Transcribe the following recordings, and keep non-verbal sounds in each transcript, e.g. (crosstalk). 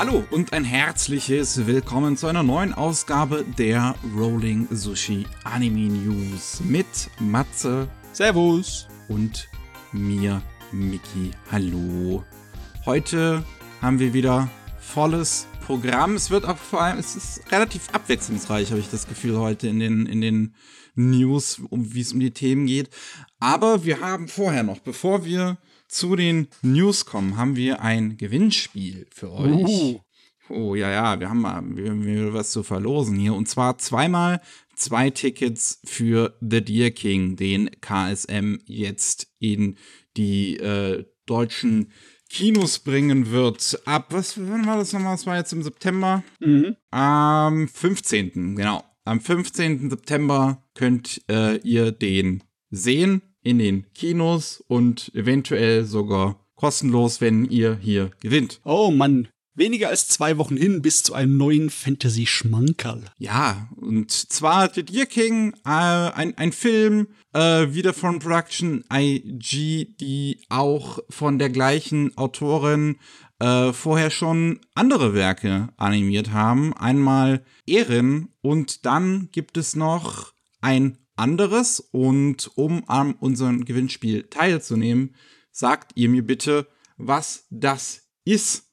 Hallo und ein herzliches Willkommen zu einer neuen Ausgabe der Rolling Sushi Anime News mit Matze Servus und mir, Miki. Hallo. Heute haben wir wieder volles Programm. Es wird auch vor allem, es ist relativ abwechslungsreich, habe ich das Gefühl heute in den, in den News, um, wie es um die Themen geht. Aber wir haben vorher noch, bevor wir zu den News kommen, haben wir ein Gewinnspiel für euch. Uh. Oh ja, ja, wir haben mal wir, wir was zu verlosen hier. Und zwar zweimal zwei Tickets für The Deer King, den KSM jetzt in die äh, deutschen Kinos bringen wird. Ab, was wann war das nochmal? Das war jetzt im September. Mhm. Am 15. Genau. Am 15. September könnt äh, ihr den sehen in den Kinos und eventuell sogar kostenlos, wenn ihr hier gewinnt. Oh Mann, weniger als zwei Wochen hin bis zu einem neuen Fantasy-Schmankerl. Ja, und zwar The Deer King, äh, ein, ein Film, äh, wieder von Production IG, die auch von der gleichen Autorin äh, vorher schon andere Werke animiert haben. Einmal Ehren und dann gibt es noch ein anderes. Und um an unserem Gewinnspiel teilzunehmen, sagt ihr mir bitte, was das ist.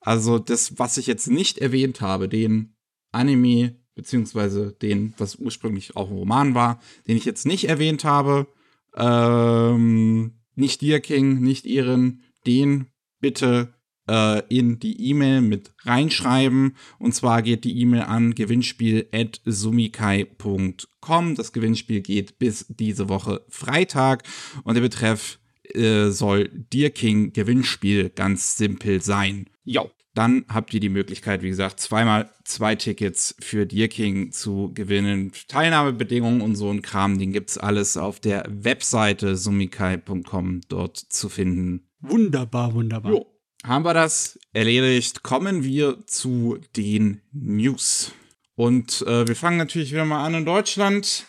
Also das, was ich jetzt nicht erwähnt habe, den Anime, beziehungsweise den, was ursprünglich auch ein Roman war, den ich jetzt nicht erwähnt habe. Ähm, nicht Dear King, nicht Ihren, den bitte äh, in die E-Mail mit reinschreiben. Und zwar geht die E-Mail an gewinnspiel.sumikai.com. Das Gewinnspiel geht bis diese Woche Freitag und der Betreff äh, soll Dear King Gewinnspiel ganz simpel sein. Ja. Dann habt ihr die Möglichkeit, wie gesagt, zweimal zwei Tickets für Dear King zu gewinnen. Teilnahmebedingungen und so ein Kram, den gibt's alles auf der Webseite sumikai.com dort zu finden. Wunderbar, wunderbar. Jo haben wir das erledigt. Kommen wir zu den News. Und äh, wir fangen natürlich wieder mal an in Deutschland.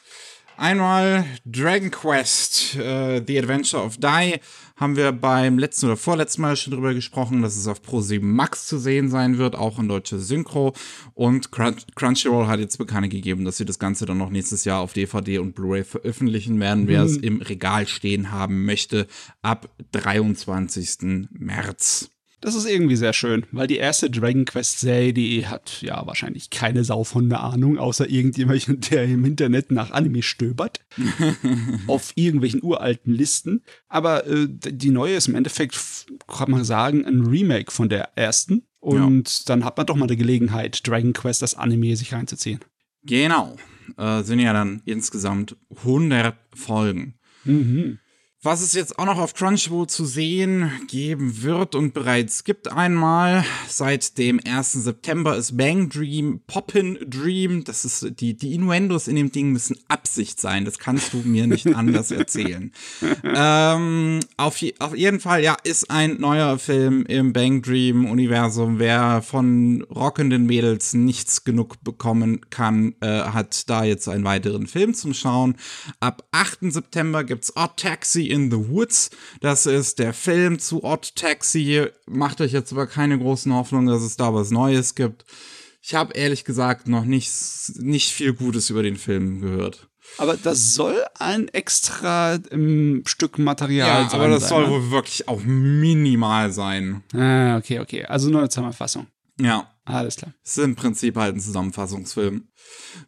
Einmal Dragon Quest, äh, The Adventure of Die, haben wir beim letzten oder vorletzten Mal schon drüber gesprochen, dass es auf Pro7 Max zu sehen sein wird, auch in deutscher Synchro. Und Crunchyroll hat jetzt bekannt gegeben, dass sie das Ganze dann noch nächstes Jahr auf DVD und Blu-ray veröffentlichen werden, wer mhm. es im Regal stehen haben möchte, ab 23. März. Das ist irgendwie sehr schön, weil die erste Dragon Quest Serie, die hat ja wahrscheinlich keine Sau von der Ahnung, außer irgendjemand, (laughs) der im Internet nach Anime stöbert. (laughs) auf irgendwelchen uralten Listen. Aber äh, die neue ist im Endeffekt, kann man sagen, ein Remake von der ersten. Und ja. dann hat man doch mal die Gelegenheit, Dragon Quest das Anime sich reinzuziehen. Genau. Äh, sind ja dann insgesamt 100 Folgen. Mhm. Was es jetzt auch noch auf Crunchyroll zu sehen geben wird und bereits gibt einmal, seit dem 1. September ist Bang Dream Poppin Dream. Das ist die, die Innuendos in dem Ding müssen Absicht sein. Das kannst du mir nicht (laughs) anders erzählen. ähm, auf, auf jeden Fall, ja, ist ein neuer Film im Bang Dream Universum. Wer von rockenden Mädels nichts genug bekommen kann, äh, hat da jetzt einen weiteren Film zum Schauen. Ab 8. September gibt's Odd Taxi in the Woods. Das ist der Film zu Odd Taxi. Macht euch jetzt aber keine großen Hoffnungen, dass es da was Neues gibt. Ich habe ehrlich gesagt noch nicht, nicht viel Gutes über den Film gehört. Aber das soll ein extra ähm, Stück Material ja, sein. Aber das sein, soll ne? wohl wirklich auch minimal sein. Ah, okay, okay. Also nur eine Zusammenfassung. Ja. Alles klar. Es ist im Prinzip halt ein Zusammenfassungsfilm.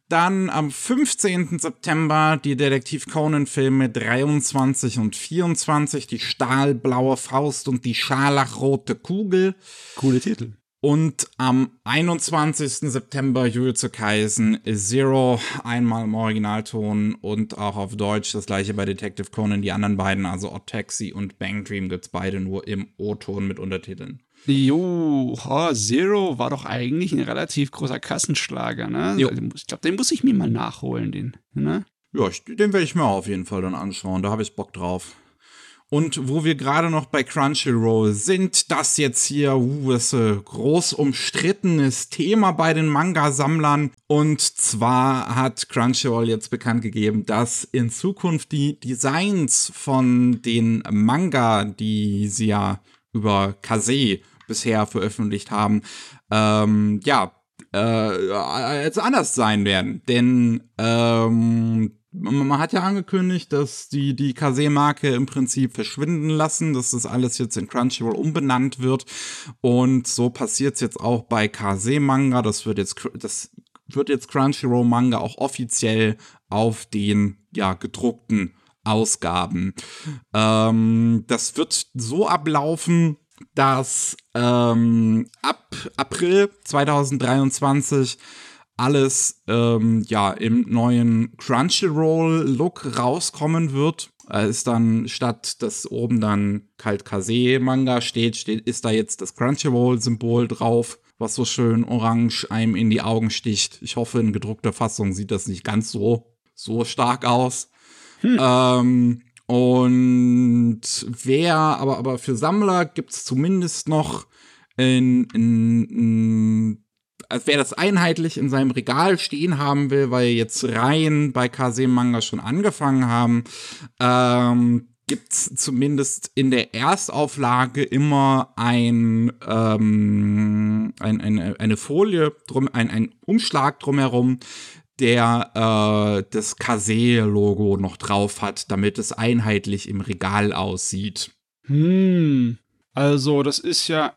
Dann am 15. September die Detektiv Conan-Filme 23 und 24, die Stahlblaue Faust und die Scharlachrote Kugel. Coole Titel. Und am 21. September Jujutsu Kaisen Zero, einmal im Originalton und auch auf Deutsch. Das gleiche bei Detective Conan. Die anderen beiden, also Odd Taxi und Bang Dream, gibt es beide nur im O-Ton mit Untertiteln. Jo, oh, Zero war doch eigentlich ein relativ großer Kassenschlager, ne? Jo. Ich glaube, den muss ich mir mal nachholen, den, ne? Ja, ich, den werde ich mir auf jeden Fall dann anschauen. Da habe ich Bock drauf. Und wo wir gerade noch bei Crunchyroll sind, das jetzt hier, uh, das äh, groß umstrittenes Thema bei den Manga-Sammlern. Und zwar hat Crunchyroll jetzt bekannt gegeben, dass in Zukunft die Designs von den Manga, die sie ja über Kase bisher veröffentlicht haben, ähm, ja, äh, jetzt anders sein werden. Denn ähm, man hat ja angekündigt, dass die, die Kase-Marke im Prinzip verschwinden lassen, dass das alles jetzt in Crunchyroll umbenannt wird. Und so passiert es jetzt auch bei Kase-Manga. Das wird jetzt, das wird jetzt Crunchyroll-Manga auch offiziell auf den, ja, gedruckten Ausgaben. Ähm, das wird so ablaufen, dass ähm, ab April 2023 alles ähm, ja im neuen Crunchyroll-Look rauskommen wird. Äh, ist dann statt dass oben dann Kalt Kase Manga steht, steht, ist da jetzt das Crunchyroll-Symbol drauf, was so schön orange einem in die Augen sticht. Ich hoffe, in gedruckter Fassung sieht das nicht ganz so, so stark aus. Hm. Ähm, und wer, aber, aber für Sammler gibt es zumindest noch in, in, in also wer das einheitlich in seinem Regal stehen haben will, weil jetzt Reihen bei Kase Manga schon angefangen haben, ähm, gibt es zumindest in der Erstauflage immer ein, ähm, ein, eine, eine Folie, drum, ein, ein Umschlag drumherum, der äh, das Kase-Logo noch drauf hat, damit es einheitlich im Regal aussieht. Hm. Also, das ist ja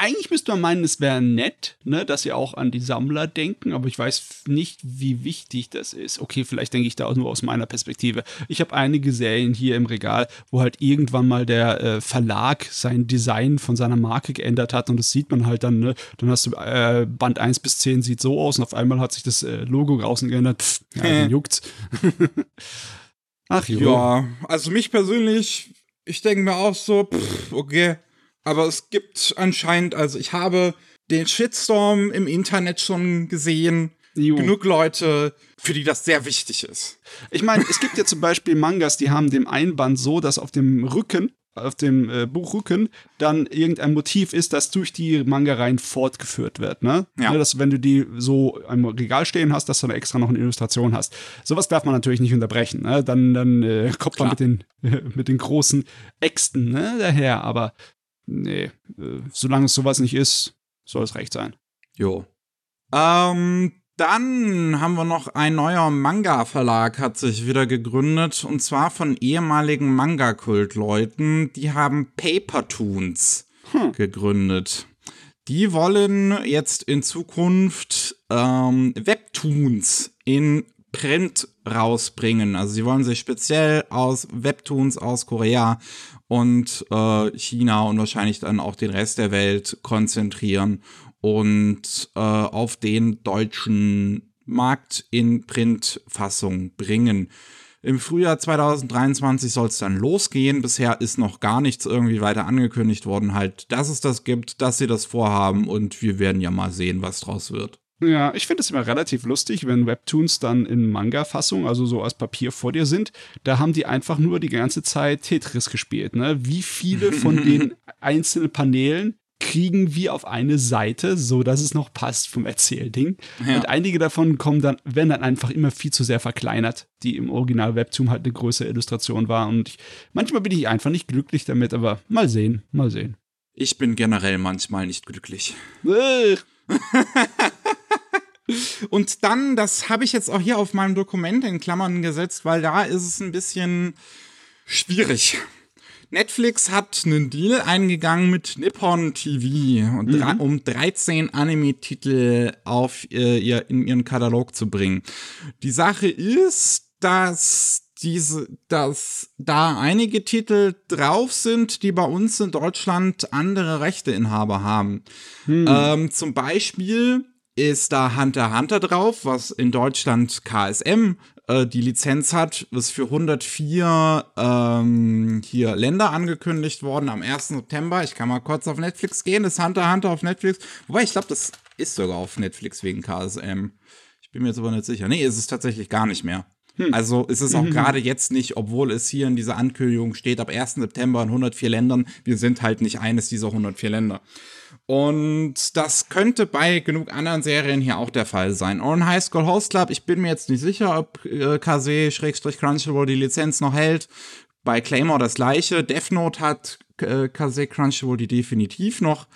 eigentlich müsste man meinen, es wäre nett, ne, dass sie auch an die Sammler denken, aber ich weiß nicht, wie wichtig das ist. Okay, vielleicht denke ich da auch nur aus meiner Perspektive. Ich habe einige Serien hier im Regal, wo halt irgendwann mal der äh, Verlag sein Design von seiner Marke geändert hat und das sieht man halt dann, ne? Dann hast du äh, Band 1 bis 10 sieht so aus und auf einmal hat sich das äh, Logo draußen geändert. Pff, ja, dann juckt's. (laughs) Ach jo. Ja, also mich persönlich, ich denke mir auch so, pff, okay aber es gibt anscheinend, also ich habe den Shitstorm im Internet schon gesehen. Jo. Genug Leute, für die das sehr wichtig ist. Ich meine, es gibt ja zum Beispiel Mangas, die haben dem Einband so, dass auf dem Rücken, auf dem äh, Buchrücken, dann irgendein Motiv ist, das durch die Manga-Reihen fortgeführt wird. Ne? Ja. Ne, dass, wenn du die so im Regal stehen hast, dass du da extra noch eine Illustration hast. Sowas darf man natürlich nicht unterbrechen. Ne? Dann, dann äh, kommt man mit den, äh, (laughs) mit den großen Äxten ne, daher. Aber nee, äh, solange es sowas nicht ist, soll es recht sein. Jo. Ähm, dann haben wir noch ein neuer Manga-Verlag hat sich wieder gegründet und zwar von ehemaligen Manga-Kult-Leuten. Die haben Papertoons hm. gegründet. Die wollen jetzt in Zukunft ähm, Webtoons in Print rausbringen. Also sie wollen sich speziell aus Webtoons aus Korea und äh, China und wahrscheinlich dann auch den Rest der Welt konzentrieren und äh, auf den deutschen Markt in Printfassung bringen. Im Frühjahr 2023 soll es dann losgehen. Bisher ist noch gar nichts irgendwie weiter angekündigt worden, halt, dass es das gibt, dass sie das vorhaben und wir werden ja mal sehen, was draus wird. Ja, ich finde es immer relativ lustig, wenn Webtoons dann in Manga-Fassung, also so als Papier vor dir sind. Da haben die einfach nur die ganze Zeit Tetris gespielt. Ne? Wie viele von (laughs) den einzelnen Paneelen kriegen wir auf eine Seite, so dass es noch passt vom Erzählding. Ja. Und einige davon kommen dann, werden dann einfach immer viel zu sehr verkleinert, die im Original Webtoon halt eine größere Illustration war. Und ich, manchmal bin ich einfach nicht glücklich damit, aber mal sehen, mal sehen. Ich bin generell manchmal nicht glücklich. (laughs) Und dann, das habe ich jetzt auch hier auf meinem Dokument in Klammern gesetzt, weil da ist es ein bisschen schwierig. Netflix hat einen Deal eingegangen mit Nippon TV, mhm. um 13 Anime-Titel auf äh, ihr, in ihren Katalog zu bringen. Die Sache ist, dass diese, dass da einige Titel drauf sind, die bei uns in Deutschland andere Rechteinhaber haben. Hm. Ähm, zum Beispiel ist da Hunter Hunter drauf, was in Deutschland KSM äh, die Lizenz hat, ist für 104 ähm, hier Länder angekündigt worden am 1. September. Ich kann mal kurz auf Netflix gehen, das Hunter Hunter auf Netflix. Wobei ich glaube, das ist sogar auf Netflix wegen KSM. Ich bin mir jetzt aber nicht sicher. Nee, ist es tatsächlich gar nicht mehr. Hm. Also ist es auch (laughs) mhm. gerade jetzt nicht, obwohl es hier in dieser Ankündigung steht, ab 1. September in 104 Ländern. Wir sind halt nicht eines dieser 104 Länder. Und das könnte bei genug anderen Serien hier auch der Fall sein. On High School Host Club, ich bin mir jetzt nicht sicher, ob äh, Kase-Crunchyroll die Lizenz noch hält. Bei Claymore das gleiche. Death Note hat äh, Kase Crunchyroll die definitiv noch.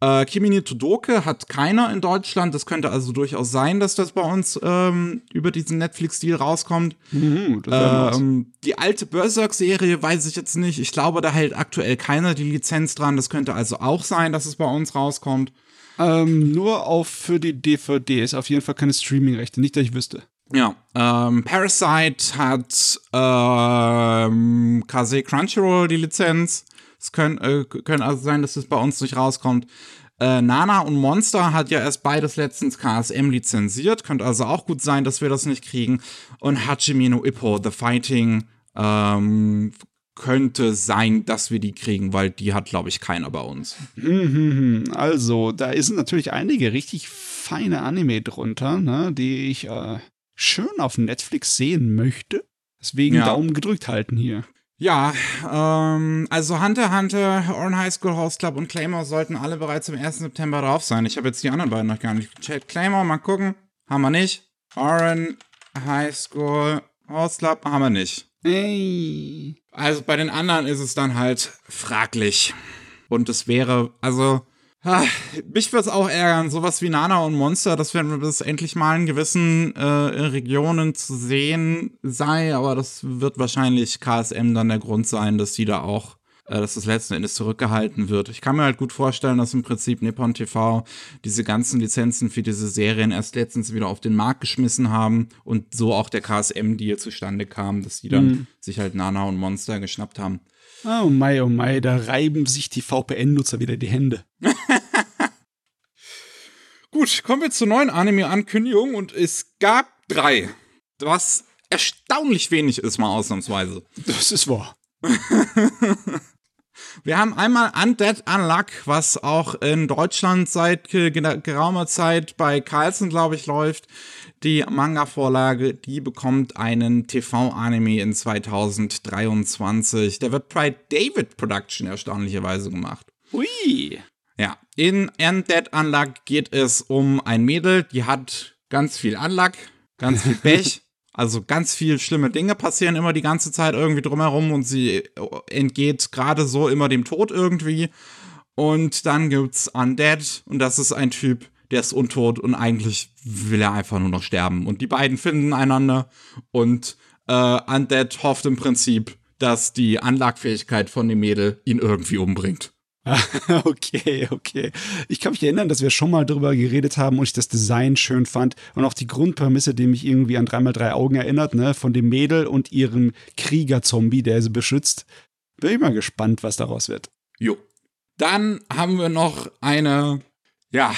Äh, Kimi no Todoke hat keiner in Deutschland. Das könnte also durchaus sein, dass das bei uns ähm, über diesen Netflix-Deal rauskommt. Mhm. Ähm, die alte Berserk-Serie weiß ich jetzt nicht. Ich glaube, da hält aktuell keiner die Lizenz dran. Das könnte also auch sein, dass es bei uns rauskommt. ähm, nur auf für die DVDs. Auf jeden Fall keine Streaming-Rechte. Nicht, dass ich wüsste. Ja, ähm, Parasite hat ähm, KZ Crunchyroll die Lizenz. Es können, äh, können also sein, dass es bei uns nicht rauskommt. Äh, Nana und Monster hat ja erst beides letztens KSM lizenziert. Könnte also auch gut sein, dass wir das nicht kriegen. Und Hajime no Ippo, The Fighting, ähm, könnte sein, dass wir die kriegen, weil die hat, glaube ich, keiner bei uns. Mhm, Also, da sind natürlich einige richtig feine Anime drunter, ne, die ich äh, schön auf Netflix sehen möchte. Deswegen Ja. Daumen gedrückt halten hier. Ja, ähm, also Hunter Hunter, Orange High School Host Club und Claymore sollten alle bereits am 1. September drauf sein. Ich habe jetzt die anderen beiden noch gar nicht gecheckt. Claymore, mal gucken. Haben wir nicht. Orange High School Host Club haben wir nicht. Ey. Also bei den anderen ist es dann halt fraglich. Und es wäre, also, mich würde es auch ärgern, sowas wie Nana und Monster, dass wenn das endlich mal in gewissen äh, Regionen zu sehen sei, aber das wird wahrscheinlich KSM dann der Grund sein, dass die da auch, äh, dass das letzten Endes zurückgehalten wird. Ich kann mir halt gut vorstellen, dass im Prinzip Nippon TV diese ganzen Lizenzen für diese Serien erst letztens wieder auf den Markt geschmissen haben und so auch der KSM-Deal zustande kam, dass die dann sich halt Nana und Monster geschnappt haben. Oh mei, oh mei, da reiben sich die VPN-Nutzer wieder die Hände. (laughs) Gut, kommen wir zur neuen Anime-Ankündigung und es gab drei. Was erstaunlich wenig ist, mal ausnahmsweise. Das ist wahr. (laughs) Wir haben einmal Undead Unluck, was auch in Deutschland seit ge geraumer Zeit bei Carlsen, glaube ich, läuft. Die Manga-Vorlage, die bekommt einen TV-Anime in 2023. Der wird bei David Production erstaunlicherweise gemacht. Ui. Ja, in Undead Unluck geht es um ein Mädel, die hat ganz viel Unluck, ganz viel Pech. (laughs) Also ganz viel schlimme Dinge passieren immer die ganze Zeit irgendwie drumherum und sie entgeht gerade so immer dem Tod irgendwie. Und dann gibt's Undead und das ist ein Typ, der ist untot und eigentlich will er einfach nur noch sterben. Und die beiden finden einander und äh, Undead hofft im Prinzip, dass die Unluck-Fähigkeit von dem Mädel ihn irgendwie umbringt. (laughs) Okay, okay. Ich kann mich erinnern, dass wir schon mal drüber geredet haben und ich das Design schön fand und auch die Grundprämisse, die mich irgendwie an 3x3 Augen erinnert, ne, von dem Mädel und ihrem Krieger-Zombie, der sie beschützt. Bin ich mal gespannt, was daraus wird. Jo. Dann haben wir noch eine, ja,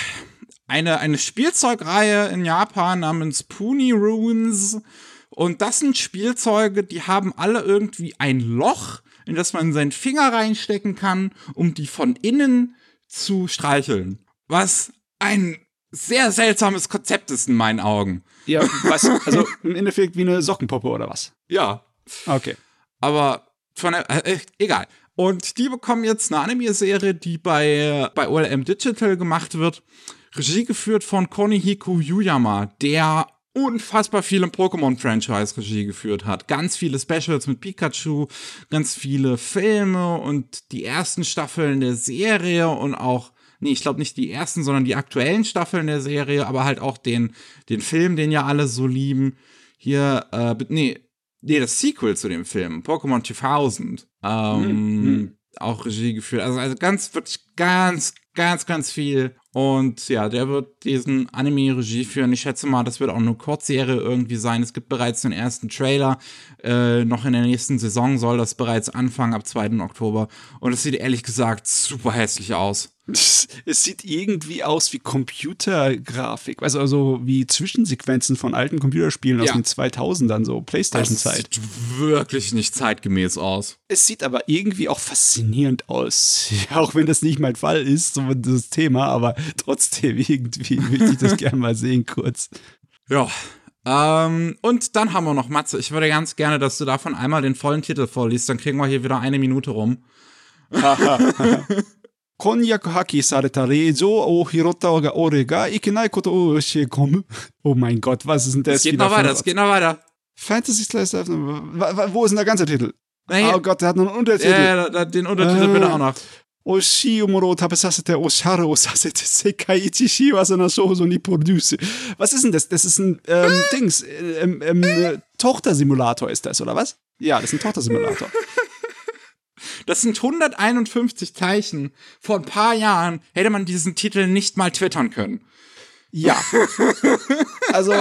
eine, eine Spielzeugreihe in Japan namens Puni Runes. Und das sind Spielzeuge, die haben alle irgendwie ein Loch, in das man seinen Finger reinstecken kann, um die von innen zu streicheln. Was ein sehr seltsames Konzept ist in meinen Augen. Ja, was, also im Endeffekt wie eine Sockenpuppe oder was? Ja, Okay. aber von der, äh, egal. Und die bekommen jetzt eine Anime-Serie, die bei, bei OLM Digital gemacht wird. Regie geführt von Konihiko Yuyama, der unfassbar viel im Pokémon-Franchise Regie geführt hat. Ganz viele Specials mit Pikachu, ganz viele Filme und die ersten Staffeln der Serie und auch, nee, ich glaube nicht die ersten, sondern die aktuellen Staffeln der Serie, aber halt auch den, den Film, den ja alle so lieben. Hier, äh, nee, nee, das Sequel zu dem Film, Pokémon 2000, ähm, auch Regie geführt. Also, also ganz, wirklich ganz, ganz, ganz viel. Und ja, der wird diesen Anime Regie führen. Ich schätze mal, das wird auch eine Kurzserie irgendwie sein. Es gibt bereits den ersten Trailer. Äh, noch in der nächsten Saison soll das bereits anfangen, ab 2. Oktober. Und es sieht ehrlich gesagt super hässlich aus. Es sieht irgendwie aus wie Computergrafik, also, also wie Zwischensequenzen von alten Computerspielen aus Ja. den 2000ern, so Das Playstation-Zeit. sieht wirklich nicht zeitgemäß aus. Es sieht aber irgendwie auch faszinierend aus. Ja, (laughs) auch wenn das nicht mein Fall ist, so das Thema, aber trotzdem irgendwie (laughs) möchte ich das gerne mal sehen kurz. Ja. Ähm, und dann haben wir noch Matze. Ich würde ganz gerne, dass du davon einmal den vollen Titel vorliest. Dann kriegen wir hier wieder eine Minute rum. (laughs) 婚約破棄された令状を拾ったが俺がいけないことを教え込む。Oh mein Gott, was ist denn das Es geht wieder noch für- weiter, es geht noch weiter. Fantasy Slice Wa- wa- Wo ist denn der ganze Titel? Nee. Oh Gott, der hat noch einen Untertitel. Ja, ja, da- den Untertitel Äh. bitte auch noch. Oshi umoro tabesasete oshare osasete sekai ichi shiwase na shoujo ni produce. Was ist denn das? Das ist ein ähm, Dings, äh, ähm, ähm, äh, Tochtersimulator ist das, oder was? Ja, das ist ein Tochtersimulator. (laughs) Das sind 151 Zeichen. Vor ein paar Jahren hätte man diesen Titel nicht mal twittern können. Ja. (laughs) Also,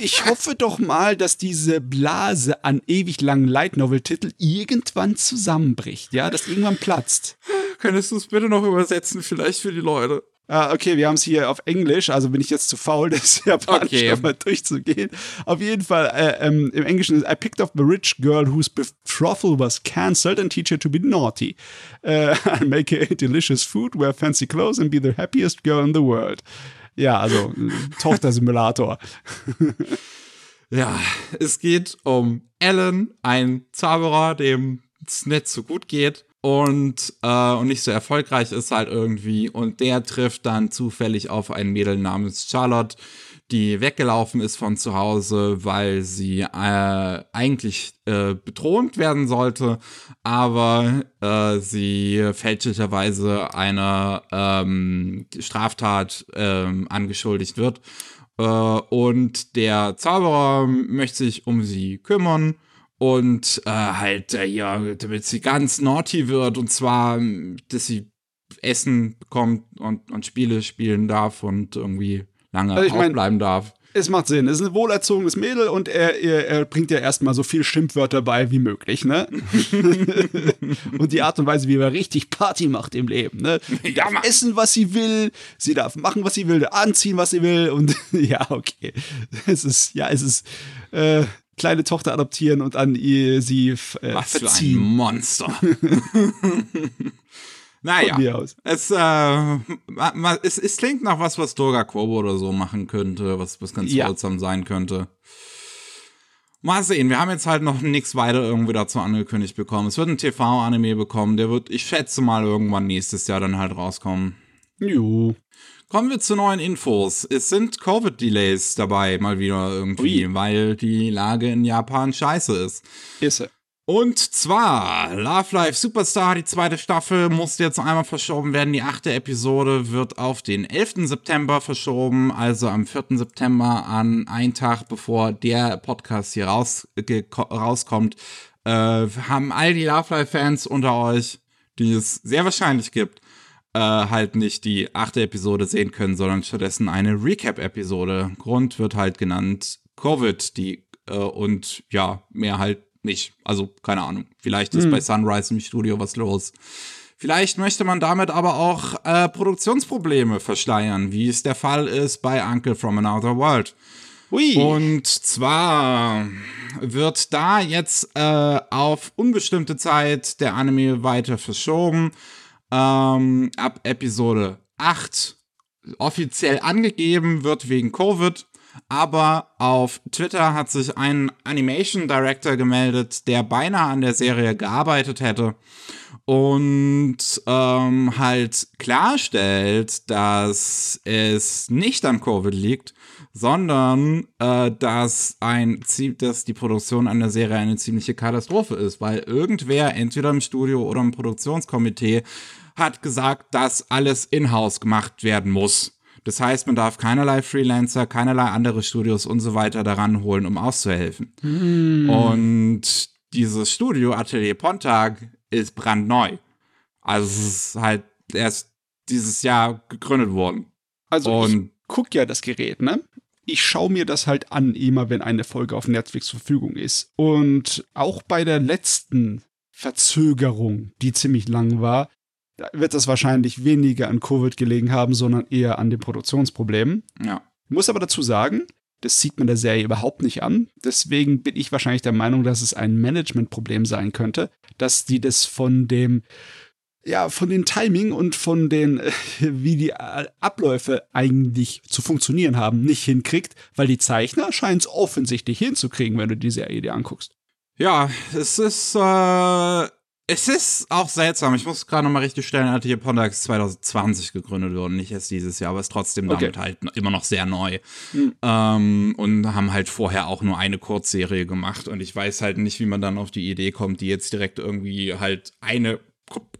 ich hoffe doch mal, dass diese Blase an ewig langen Light Novel Titel irgendwann zusammenbricht, ja, dass irgendwann platzt. Könntest du es bitte noch übersetzen, vielleicht für die Leute? Ah, okay, wir haben es hier auf Englisch, also bin ich jetzt zu faul, (laughs) das Japanisch Okay. nochmal durchzugehen. Auf jeden Fall, äh, ähm, im Englischen ist I picked up the rich girl whose betrothal was cancelled and teach her to be naughty. Uh, (laughs) I make her eat delicious food, wear fancy clothes and be the happiest girl in the world. Ja, also äh, Tochter-Simulator. (laughs) Ja, es geht um Alan, ein Zauberer, dem es nicht so gut geht und, äh, und nicht so erfolgreich ist halt irgendwie. Und der trifft dann zufällig auf ein Mädel namens Charlotte, die weggelaufen ist von zu Hause, weil sie äh, eigentlich äh, bedroht werden sollte, aber äh, sie fälschlicherweise einer ähm, Straftat ähm, angeschuldigt wird. Äh, und der Zauberer möchte sich um sie kümmern und äh, halt äh, ja, damit sie ganz naughty wird und zwar, dass sie Essen bekommt und, und Spiele spielen darf und irgendwie lange Also ich mein- aufbleiben darf. Es macht Sinn. Es ist ein wohlerzogenes Mädel und er, er, er bringt ja erstmal so viel Schimpfwörter bei wie möglich, ne? (laughs) und die Art und Weise, wie er richtig Party macht im Leben, ne? Sie darf essen, was sie will, sie darf machen, was sie will, anziehen, was sie will und (laughs) ja, okay. Es ist, ja, es ist äh, kleine Tochter adoptieren und an ihr sie äh, Was für ein verziehen. Monster. (laughs) naja. Es, äh, es, es klingt nach was, was Durga Kobo oder so machen könnte, was, was ganz Ja. seltsam sein könnte. Mal sehen, wir haben jetzt halt noch nichts weiter irgendwie dazu angekündigt bekommen. Es wird ein TV-Anime bekommen, der wird, ich schätze mal, irgendwann nächstes Jahr dann halt rauskommen. Jo. Kommen wir zu neuen Infos. Es sind Covid-Delays dabei, mal wieder irgendwie, Ui. weil die Lage in Japan scheiße ist. Ist. Und zwar, Love Life Superstar, die zweite Staffel, musste jetzt einmal verschoben werden. Die achte Episode wird auf den 11. September verschoben, also am 4. September an einen Tag bevor der Podcast hier raus, rauskommt. Äh, haben all die Love Life-Fans unter euch, die es sehr wahrscheinlich gibt, äh, halt nicht die achte Episode sehen können, sondern stattdessen eine Recap-Episode. Grund wird halt genannt Covid, die äh, und ja, mehr halt nicht. Also, keine Ahnung. Vielleicht ist bei Sunrise im Studio was los. Vielleicht möchte man damit aber auch äh, Produktionsprobleme verschleiern, wie es der Fall ist bei Uncle from Another World. Ui. Und zwar wird da jetzt äh, auf unbestimmte Zeit der Anime weiter verschoben. Ähm, ab Episode 8 offiziell angegeben wird wegen Covid. Aber auf Twitter hat sich ein Animation Director gemeldet, der beinahe an der Serie gearbeitet hätte und ähm, halt klarstellt, dass es nicht an Covid liegt, sondern äh, dass ein dass die Produktion an der Serie eine ziemliche Katastrophe ist, weil irgendwer entweder im Studio oder im Produktionskomitee hat gesagt, dass alles in-house gemacht werden muss. Das heißt, man darf keinerlei Freelancer, keinerlei andere Studios und so weiter daran holen, um auszuhelfen. Und dieses Studio, Atelier Pontag, ist brandneu. Also es ist halt erst dieses Jahr gegründet worden. Also Und guck ja das Gerät, ne? Ich schaue mir das halt an, immer wenn eine Folge auf Netflix zur Verfügung ist. Und auch bei der letzten Verzögerung, die ziemlich lang war, wird das wahrscheinlich weniger an Covid gelegen haben, sondern eher an den Produktionsproblemen. ja. Ich muss aber dazu sagen, das sieht man der Serie überhaupt nicht an. Deswegen bin ich wahrscheinlich der Meinung, dass es ein Managementproblem sein könnte, dass die das von dem, ja, von den Timing und von den, äh, wie die äh, Abläufe eigentlich zu funktionieren haben, nicht hinkriegt, weil die Zeichner scheinen es offensichtlich hinzukriegen, wenn du die Serie dir anguckst. Ja, es ist, äh, es ist auch seltsam. Ich muss gerade nochmal richtig stellen, Pontag ist 2020 gegründet worden, nicht erst dieses Jahr, aber ist trotzdem Okay. damit halt immer noch sehr neu. Hm. Ähm, und haben halt vorher auch nur eine Kurzserie gemacht und ich weiß halt nicht, wie man dann auf die Idee kommt, die jetzt direkt irgendwie halt eine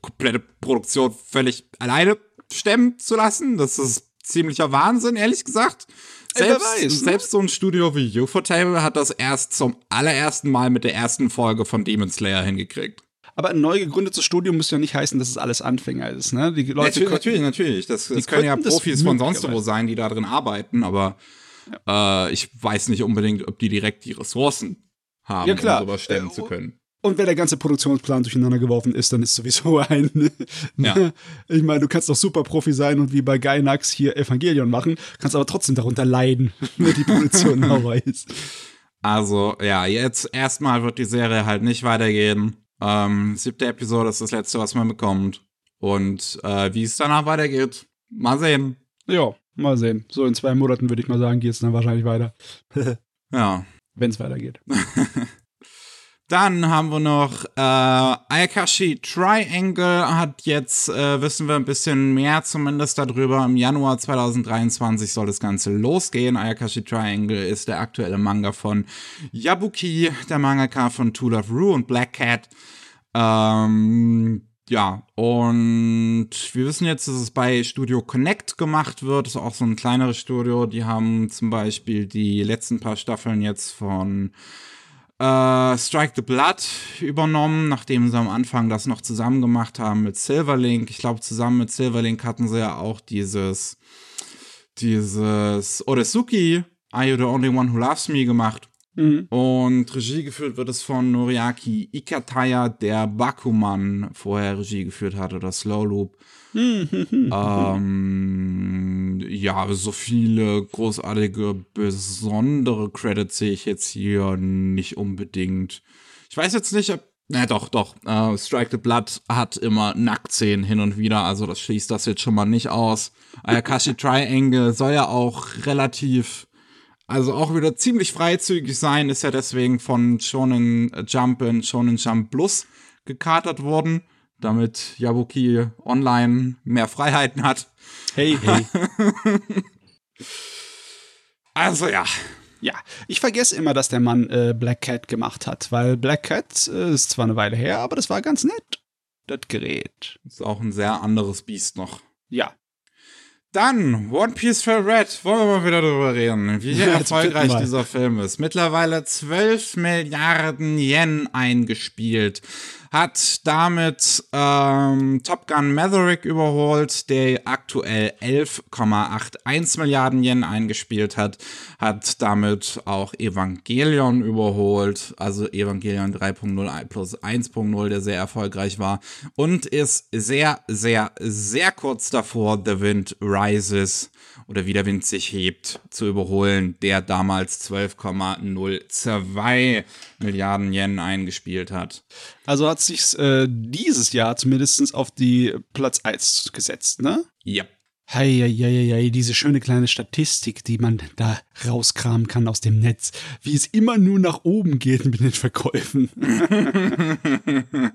komplette Produktion völlig alleine stemmen zu lassen. Das ist ziemlicher Wahnsinn, ehrlich gesagt. Selbst, weiß, ne? selbst so ein Studio wie Ufotable hat das erst zum allerersten Mal mit der ersten Folge von Demon Slayer hingekriegt. Aber ein neu gegründetes Studio muss ja nicht heißen, dass es alles Anfänger ist. Ne? Die Leute natürlich, natürlich, natürlich. Das, das können ja Profis von sonst wo sein, die da drin arbeiten, aber äh, ich weiß nicht unbedingt, ob die direkt die Ressourcen haben, Ja, klar. um sowas stemmen Äh, zu können. Und wenn der ganze Produktionsplan durcheinander geworfen ist, dann ist sowieso (laughs) ein. Ja. Ich meine, du kannst doch super Profi sein und wie bei Gainax hier Evangelion machen, kannst aber trotzdem darunter leiden, (laughs) wenn die Produktion (laughs) sauer ist. Also, ja, jetzt erstmal wird die Serie halt nicht weitergehen. Ähm, siebte Episode ist das letzte, was man bekommt. Und äh, wie es danach weitergeht, mal sehen. Ja, mal sehen. So in zwei Monaten würde ich mal sagen, geht es dann wahrscheinlich weiter. Ja. Wenn es weitergeht. Dann haben wir noch äh, Ayakashi Triangle hat jetzt, äh, wissen wir ein bisschen mehr zumindest darüber. Im Januar 2023 soll das Ganze losgehen. Ayakashi Triangle ist der aktuelle Manga von Yabuki, der Mangaka von Two Love Rue und Black Cat. Ähm, ja, und wir wissen jetzt, dass es bei Studio Connect gemacht wird. Das ist auch so ein kleineres Studio. Die haben zum Beispiel die letzten paar Staffeln jetzt von äh, Strike the Blood übernommen, nachdem sie am Anfang das noch zusammen gemacht haben mit Silverlink. Ich glaube, zusammen mit Silverlink hatten sie ja auch dieses, dieses Oresuki, Are You the Only One Who Loves Me gemacht. Mhm. Und Regie geführt wird es von Noriaki Ikataya, der Bakuman vorher Regie geführt hat oder Slow Loop. Ähm, ja, so viele großartige, besondere Credits sehe ich jetzt hier nicht unbedingt. Ich weiß jetzt nicht, ob. Na doch, doch. Äh, Strike the Blood hat immer Nacktszenen hin und wieder, also das schließt das jetzt schon mal nicht aus. Ayakashi Triangle soll ja auch relativ also auch wieder ziemlich freizügig sein, ist ja deswegen von Shonen Jump in Shonen Jump Plus gekatert worden, damit Yabuki online mehr Freiheiten hat. Hey, hey. (laughs) Also ja, Ja, ich vergesse immer, dass der Mann äh, Black Cat gemacht hat, weil Black Cat äh, ist zwar eine Weile her, aber das war ganz nett. Das Gerät. ist auch ein sehr anderes Biest noch. Ja. Dann, One Piece for Red. Wollen wir mal wieder drüber reden, wie (laughs) Ja, erfolgreich dieser Film ist. Mittlerweile 12 Milliarden Yen eingespielt. Hat damit ähm, Top Gun Maverick überholt, der aktuell 11,81 Milliarden Yen eingespielt hat. Hat damit auch Evangelion überholt, also Evangelion 3.0 plus 1.0, der sehr erfolgreich war. Und ist sehr, sehr, sehr kurz davor, The Wind Rises oder wie der Wind sich hebt, zu überholen, der damals 12,02 Milliarden Yen eingespielt hat. Also hat sich's äh, dieses Jahr zumindest auf die Platz 1 gesetzt, ne? Ja. Heieieiei, diese schöne kleine Statistik, die man da rauskramen kann aus dem Netz, wie es immer nur nach oben geht mit den Verkäufen. (laughs)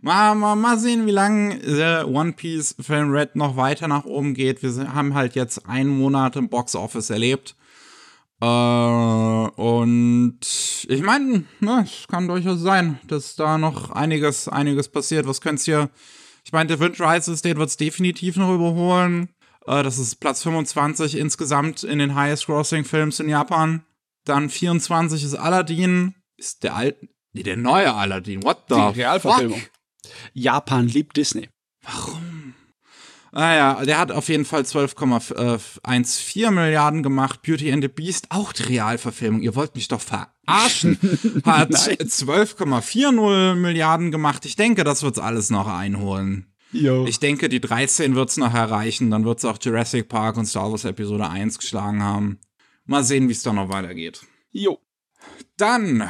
Mal, mal, mal sehen, wie lange der One Piece Film Red noch weiter nach oben geht. Wir haben halt jetzt einen Monat im Box Office erlebt. Äh, und ich meine, ne, es kann durchaus sein, dass da noch einiges, einiges passiert. Was könnt's hier? Ich meine, der Wind Rises, den wird's definitiv noch überholen. Äh, das ist Platz 25 insgesamt in den Highest Grossing Films in Japan. Dann 24 ist Aladdin. Ist der alte, nee, der neue Aladdin. What the Die Realverfilmung. fuck? Japan liebt Disney. Naja, Ah der hat auf jeden Fall 12,14 Milliarden gemacht. Beauty and the Beast, auch die Realverfilmung. Ihr wollt mich doch verarschen. (laughs) Hat Nein. 12,40 Milliarden gemacht. Ich denke, das wird's alles noch einholen. Jo. Ich denke, die 13 wird's noch erreichen. Dann wird's auch Jurassic Park und Star Wars Episode 1 geschlagen haben. Mal sehen, wie es da noch weitergeht. jo. Dann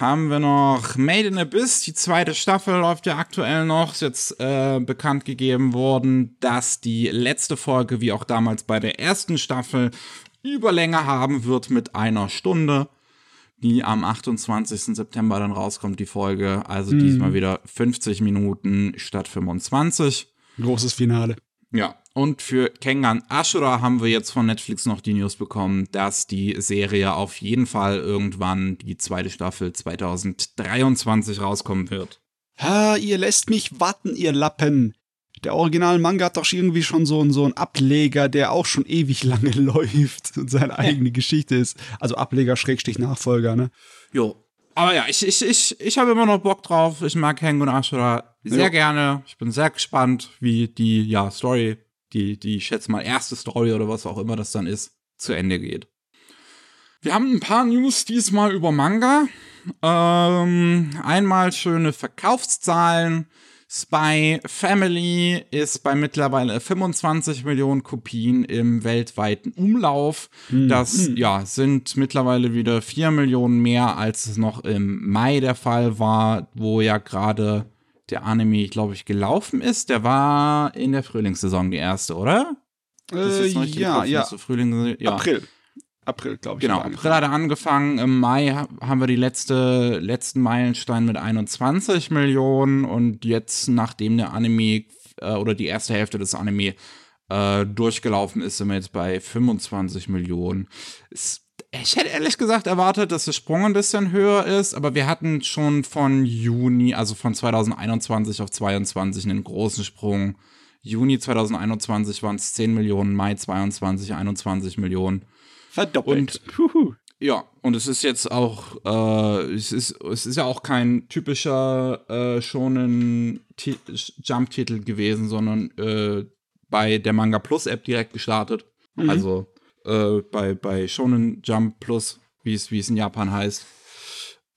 haben wir noch Made in Abyss. Die zweite Staffel läuft ja aktuell noch. Ist jetzt äh, bekannt gegeben worden, dass die letzte Folge, wie auch damals bei der ersten Staffel, Überlänge haben wird mit einer Stunde. Die am 28. September dann rauskommt, die Folge. Also diesmal wieder 50 Minuten statt 25. Großes Finale. Ja, und für Kengan Ashura haben wir jetzt von Netflix noch die News bekommen, dass die Serie auf jeden Fall irgendwann die zweite Staffel 2023 rauskommen wird. Ha, ihr lässt mich warten, ihr Lappen. Der Original-Manga hat doch irgendwie schon so, so einen Ableger, der auch schon ewig lange (laughs) läuft und seine eigene Geschichte ist. Also Ableger, Schrägstich, Nachfolger, ne? Jo. Aber ja, ich, ich, ich, ich habe immer noch Bock drauf. Ich mag Kengo und Ashura sehr Jo. gerne. Ich bin sehr gespannt, wie die ja, Story, die, die, ich schätze mal, erste Story oder was auch immer das dann ist, zu Ende geht. Wir haben ein paar News diesmal über Manga. Ähm, einmal schöne Verkaufszahlen. Spy Family ist bei mittlerweile 25 Millionen Kopien im weltweiten Umlauf. Das ja, sind mittlerweile wieder 4 Millionen mehr, als es noch im Mai der Fall war, wo ja gerade der Anime, glaube ich, gelaufen ist. Der war in der Frühlingssaison die erste, oder? Ist Äh, ja, ja. Frühling, ja. April. April, glaube ich. Genau, April hat er angefangen. Im Mai ha- haben wir die letzte, letzten Meilenstein mit 21 Millionen und jetzt, nachdem der Anime äh, oder die erste Hälfte des Anime äh, durchgelaufen ist, sind wir jetzt bei 25 Millionen. Es, ich hätte ehrlich gesagt erwartet, dass der Sprung ein bisschen höher ist, aber wir hatten schon von Juni, also von 2021 auf 22 einen großen Sprung. Juni 2021 waren es 10 Millionen, Mai 22 21 Millionen. Verdoppelt. Huhu. Ja, und es ist jetzt auch, äh, es ist, es ist ja auch kein typischer äh, schonen Ti- Jump-Titel gewesen, sondern äh, bei der Manga Plus App direkt gestartet. Also äh, bei, bei Shonen Jump Plus, wie es, wie es in Japan heißt.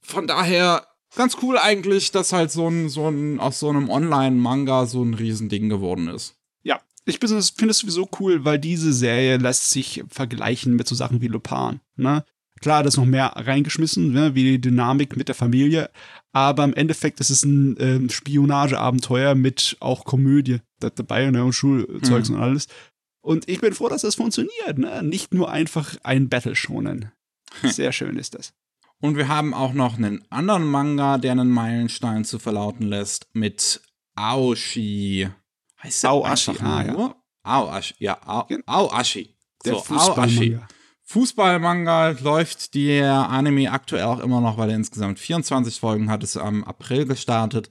Von daher ganz cool eigentlich, dass halt so ein, so ein, aus so einem Online-Manga so ein Riesending geworden ist. Ja, ich finde es sowieso cool, weil diese Serie lässt sich vergleichen mit so Sachen wie Lupin. Ne? Klar, da ist noch mehr reingeschmissen, ne? wie die Dynamik mit der Familie, aber im Endeffekt ist es ein ähm, Spionageabenteuer mit auch Komödie da- dabei ne? und Schulzeugs und alles. Und ich bin froh, dass das funktioniert. Ne? Nicht nur einfach ein Battle schonen. Sehr schön ist das. Und wir haben auch noch einen anderen Manga, der einen Meilenstein zu verlauten lässt, mit Aoshi. Heißt der Aoashi, einfach ah, ja. nur? Aoashi, ja, Ao- Gen- Aoashi. Der So. Fußballmanga. Fußballmanga läuft der Anime aktuell auch immer noch, weil er insgesamt 24 Folgen hat, ist am April gestartet.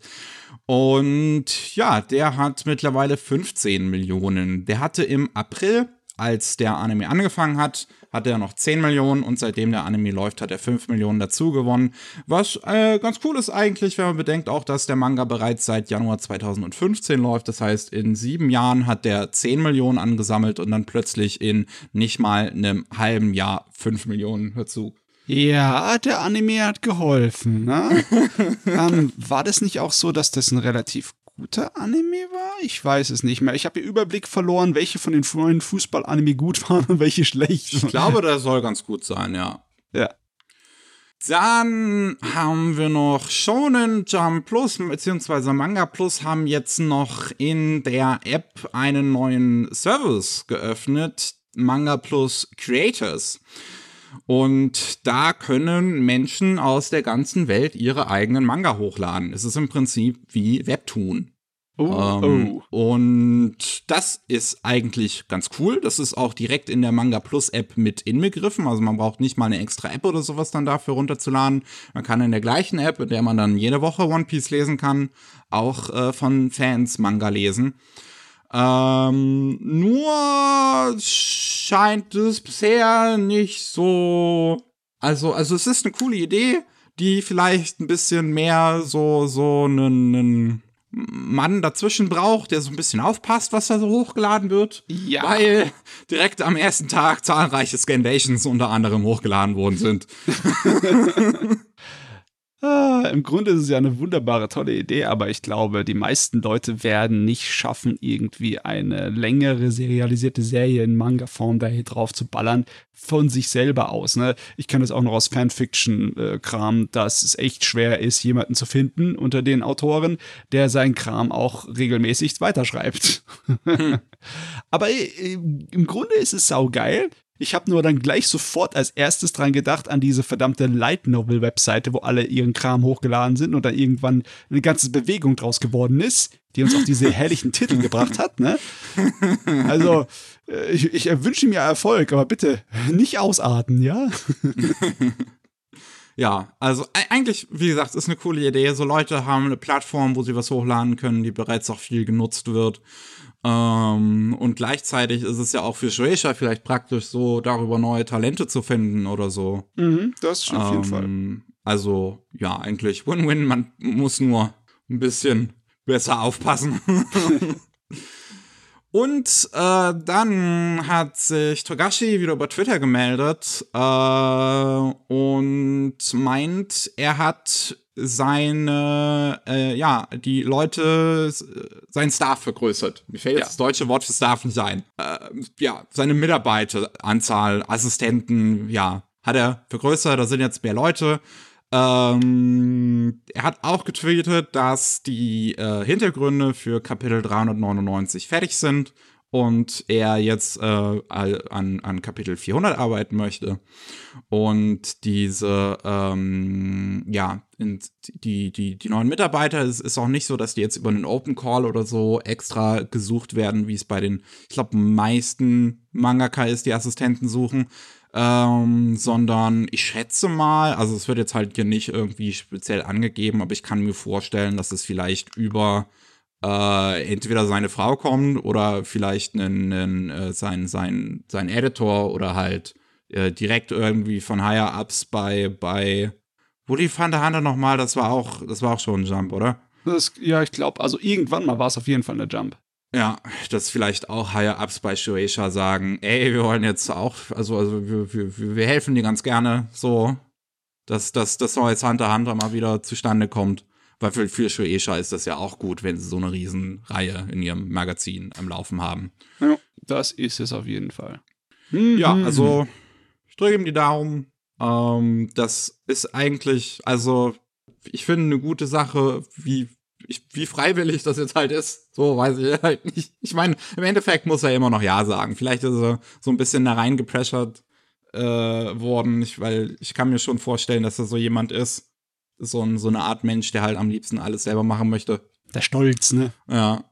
Und ja, der hat mittlerweile 15 Millionen. Der hatte im April, als der Anime angefangen hat, hatte er noch 10 Millionen und seitdem der Anime läuft, hat er 5 Millionen dazu gewonnen. Was äh, ganz cool ist eigentlich, wenn man bedenkt auch, dass der Manga bereits seit Januar 2015 läuft. Das heißt, in sieben Jahren hat der 10 Millionen angesammelt und dann plötzlich in nicht mal einem halben Jahr 5 Millionen dazu. Ja, der Anime hat geholfen. Ne? (laughs) ähm, war das nicht auch so, dass das ein relativ guter Anime war? Ich weiß es nicht mehr. Ich habe den Überblick verloren, welche von den neuen Fußball-Anime gut waren und welche schlecht. Ich glaube, das soll ganz gut sein, ja. Ja. Dann haben wir noch Shonen Jump Plus beziehungsweise Manga Plus haben jetzt noch in der App einen neuen Service geöffnet, Manga Plus Creators. Und da können Menschen aus der ganzen Welt ihre eigenen Manga hochladen. Es ist im Prinzip wie Webtoon. Oh, Ähm, oh. Und das ist eigentlich ganz cool. Das ist auch direkt in der Manga Plus App mit inbegriffen. Also man braucht nicht mal eine extra App oder sowas dann dafür runterzuladen. Man kann in der gleichen App, in der man dann jede Woche One Piece lesen kann, auch äh, von Fans Manga lesen. Ähm, nur scheint es bisher nicht so. Also, also es ist eine coole Idee, die vielleicht ein bisschen mehr so, so einen, einen Mann dazwischen braucht, der so ein bisschen aufpasst, was da so hochgeladen wird. Ja. Weil direkt am ersten Tag zahlreiche Scanvations unter anderem hochgeladen worden sind. (laughs) (laughs) Ah, Im Grunde ist es ja eine wunderbare, tolle Idee, aber ich glaube, die meisten Leute werden nicht schaffen, irgendwie eine längere serialisierte Serie in Manga-Form da hier drauf zu ballern, von sich selber aus. Ne? Ich kenne das auch noch aus Fanfiction-Kram, dass es echt schwer ist, jemanden zu finden unter den Autoren, der seinen Kram auch regelmäßig weiterschreibt. (laughs) aber äh, im Grunde ist es saugeil. Ich habe nur dann gleich sofort als erstes dran gedacht an diese verdammte Light Novel Webseite, wo alle ihren Kram hochgeladen sind und dann irgendwann eine ganze Bewegung draus geworden ist, die uns auch diese (laughs) herrlichen Titel gebracht hat. Ne? Also äh, ich, ich wünsche mir Erfolg, aber bitte nicht ausarten, ja? (laughs) ja, also eigentlich, wie gesagt, ist eine coole Idee. So Leute haben eine Plattform, wo sie was hochladen können, die bereits auch viel genutzt wird. Ähm, und gleichzeitig ist es ja auch für Shueisha vielleicht praktisch so, darüber neue Talente zu finden oder so. Mhm, das schon auf jeden Fall. Ähm, Also, ja, eigentlich Win-Win. Man muss nur ein bisschen besser aufpassen. (laughs) (laughs) Und äh, dann hat sich Togashi wieder über Twitter gemeldet äh, und meint, er hat seine, äh, ja, die Leute, sein Staff vergrößert. Mir fällt jetzt Ja. das deutsche Wort für Staff nicht ein. Äh, ja, seine Mitarbeiteranzahl, Assistenten, ja, hat er vergrößert. Da sind jetzt mehr Leute. Ähm, er hat auch getweetet, dass die äh, Hintergründe für Kapitel 399 fertig sind und er jetzt äh, an, an Kapitel 400 arbeiten möchte. Und diese, ähm, ja, die, die, die neuen Mitarbeiter, es ist auch nicht so, dass die jetzt über einen Open Call oder so extra gesucht werden, wie es bei den, ich glaube, meisten Mangaka ist, die Assistenten suchen. Ähm, sondern ich schätze mal, also es wird jetzt halt hier nicht irgendwie speziell angegeben, aber ich kann mir vorstellen, dass es vielleicht über äh, entweder seine Frau kommt oder vielleicht einen, einen, äh, sein, sein, sein Editor oder halt äh, direkt irgendwie von Higher-Ups bei, bei Woody van der Hunter nochmal, das war auch, das war auch schon ein Jump, oder? Das, ja, ich glaube, also irgendwann mal war es auf jeden Fall eine Jump. Ja, dass vielleicht auch Higher-Ups bei Shueisha sagen, ey, wir wollen jetzt auch, also, also wir, wir, wir helfen dir ganz gerne, so, dass, dass das soll jetzt Hunter Hunter mal wieder zustande kommt. Weil für, für Shueisha ist das ja auch gut, wenn sie so eine Riesenreihe in ihrem Magazin am Laufen haben. Ja, das ist es auf jeden Fall. Ja, Mhm. also ich drücke ihm die Daumen. Ähm, das ist eigentlich, also ich finde eine gute Sache, wie, ich, wie freiwillig das jetzt halt ist. So weiß ich halt nicht. Ich meine, im Endeffekt muss er immer noch Ja sagen. Vielleicht ist er so ein bisschen da reingepressert äh, worden, ich, weil ich kann mir schon vorstellen, dass er so jemand ist. So, ein, so eine Art Mensch, der halt am liebsten alles selber machen möchte. Der Stolz, ne? Ja.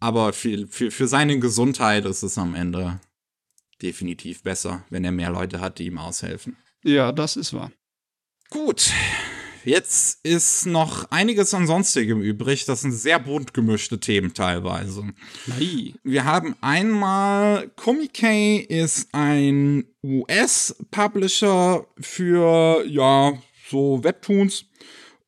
Aber für, für, für seine Gesundheit ist es am Ende definitiv besser, wenn er mehr Leute hat, die ihm aushelfen. Ja, das ist wahr. Gut. Jetzt ist noch einiges an Sonstigem übrig. Das sind sehr bunt gemischte Themen teilweise. Nein. Wir haben einmal Comic ist ein US-Publisher für ja so Webtoons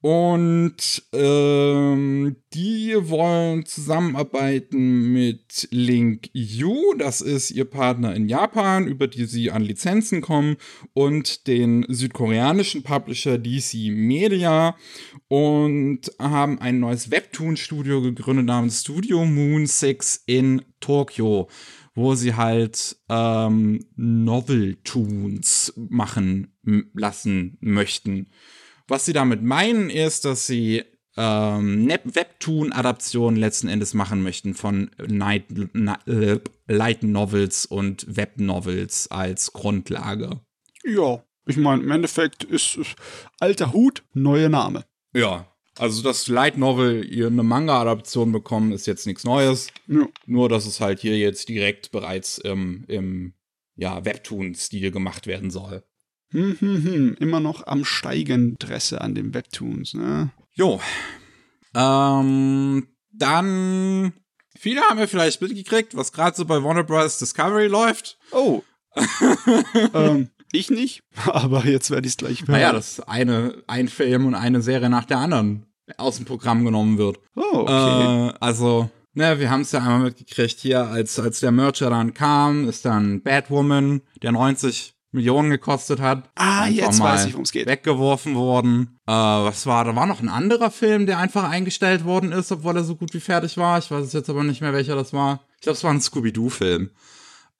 und ähm, die wollen zusammenarbeiten mit Link U, das ist ihr Partner in Japan, über die sie an Lizenzen kommen, und den südkoreanischen Publisher DC Media und haben ein neues Webtoon-Studio gegründet namens Studio Moon 6 in Tokio, wo sie halt ähm, Novel-Toons machen lassen möchten. Was sie damit meinen, ist, dass sie ähm, Ne- Webtoon-Adaptionen letzten Endes machen möchten von Night, äh, Light Novels und Webnovels als Grundlage. Ja, ich meine, im Endeffekt ist es alter Hut, neuer Name. Ja, also dass Light Novel ihr eine Manga-Adaption bekommen, ist jetzt nichts Neues. Ja. Nur, dass es halt hier jetzt direkt bereits im, im ja, Webtoon-Stil gemacht werden soll. Hm, hm, hm. Immer noch am steigen Interesse an den Webtoons, ne? Jo. Ähm, dann. Viele haben ja vielleicht mitgekriegt, was gerade so bei Warner Bros. Discovery läuft. Oh. (laughs) ähm, ich nicht, (laughs) aber jetzt werde ich es gleich hören. Naja, dass eine, ein Film und eine Serie nach der anderen aus dem Programm genommen wird. Oh, okay. Äh, also, ne, wir haben es ja einmal mitgekriegt hier, als, als der Mercher dann kam, ist dann Batwoman, der 90 Millionen gekostet hat. ah, jetzt weiß ich, worum es geht. Weggeworfen worden. Äh, was war, da war noch ein anderer Film, der einfach eingestellt worden ist, obwohl er so gut wie fertig war. Ich weiß es jetzt aber nicht mehr, welcher das war. Ich glaube, es war ein Scooby-Doo-Film.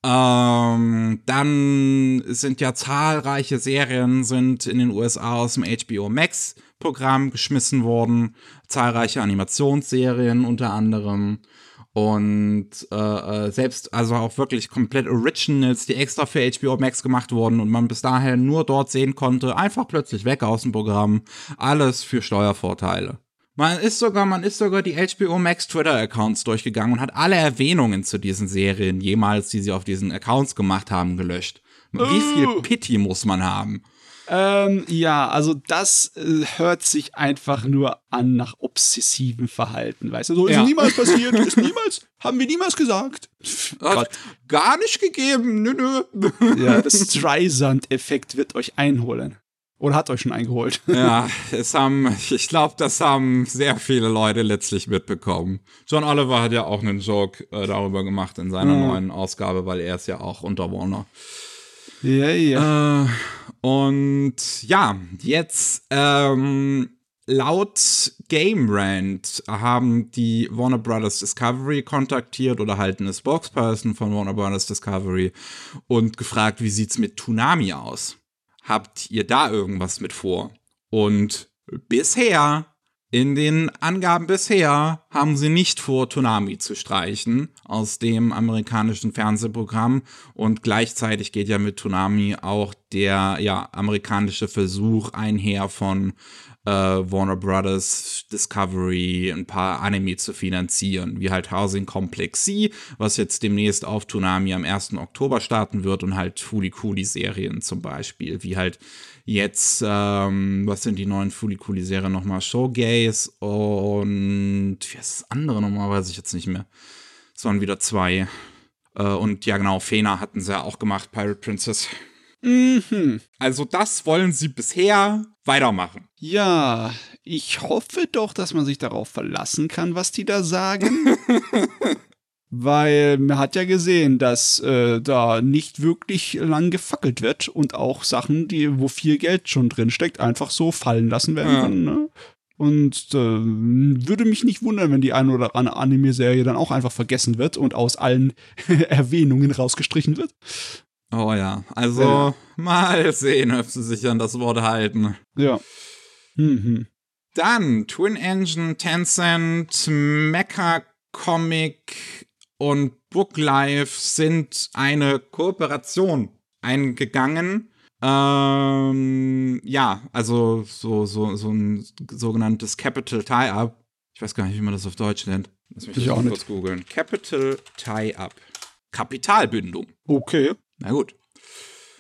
Ähm, dann sind ja zahlreiche Serien sind in den USA aus dem HBO Max Programm geschmissen worden. Zahlreiche Animationsserien unter anderem. Und äh, äh, selbst, also auch wirklich komplett Originals, die extra für HBO Max gemacht wurden und man bis daher nur dort sehen konnte, einfach plötzlich weg aus dem Programm. Alles für Steuervorteile. Man ist sogar, man ist sogar die HBO Max Twitter-Accounts durchgegangen und hat alle Erwähnungen zu diesen Serien jemals, die sie auf diesen Accounts gemacht haben, gelöscht. Wie viel Oh. Pity muss man haben? Ähm, ja, also das äh, hört sich einfach nur an nach obsessivem Verhalten, weißt du? So ist Ja. niemals passiert, (laughs) ist niemals, haben wir niemals gesagt. Hat gar nicht gegeben, nö, nö. (laughs) Ja, das Streisand-Effekt wird euch einholen. Oder hat euch schon eingeholt. (laughs) Ja, es haben, ich glaube, das haben sehr viele Leute letztlich mitbekommen. John Oliver hat ja auch einen Joke äh, darüber gemacht in seiner Mhm. neuen Ausgabe, weil er ist ja auch unter Warner. Ja, ja. Äh, und ja, jetzt ähm, laut Game Rant haben die Warner Brothers Discovery kontaktiert oder halt eine Spokesperson von Warner Brothers Discovery und gefragt, wie sieht's mit Toonami aus? Habt ihr da irgendwas mit vor? Und bisher, in den Angaben bisher, haben sie nicht vor, Toonami zu streichen aus dem amerikanischen Fernsehprogramm. Und gleichzeitig geht ja mit Toonami auch der ja, amerikanische Versuch einher von äh, Warner Brothers Discovery ein paar Anime zu finanzieren, wie halt Housing Complex C, was jetzt demnächst auf Toonami am 1. Oktober starten wird und halt Fooly Cooly Serien zum Beispiel, wie halt jetzt, ähm, was sind die neuen Fooly Cooly Serien nochmal? Showgaze und wie heißt das andere nochmal, weiß ich jetzt nicht mehr. Es waren wieder zwei. Äh, und ja, genau, Fena hatten sie ja auch gemacht, Pirate Princess. Mhm. Also das wollen sie bisher weitermachen. Ja, ich hoffe doch, dass man sich darauf verlassen kann, was die da sagen. (laughs) Weil man hat ja gesehen, dass äh, da nicht wirklich lang gefackelt wird und auch Sachen, die, wo viel Geld schon drin steckt, einfach so fallen lassen werden Ja. können. Ne? Und äh, würde mich nicht wundern, wenn die eine oder andere Anime-Serie dann auch einfach vergessen wird und aus allen (laughs) Erwähnungen rausgestrichen wird. Oh ja, also Ja. mal sehen, ob sie sich an das Wort halten. Ja. Mhm. Dann Twin Engine, Tencent, Mecha Comic und Book Life sind eine Kooperation eingegangen. Ähm, ja, also so, so, so ein sogenanntes Capital Tie-Up. Ich weiß gar nicht, wie man das auf Deutsch nennt. Lass mich Ich auch kurz googeln. Capital Tie-Up. Kapitalbindung. Okay. Na gut.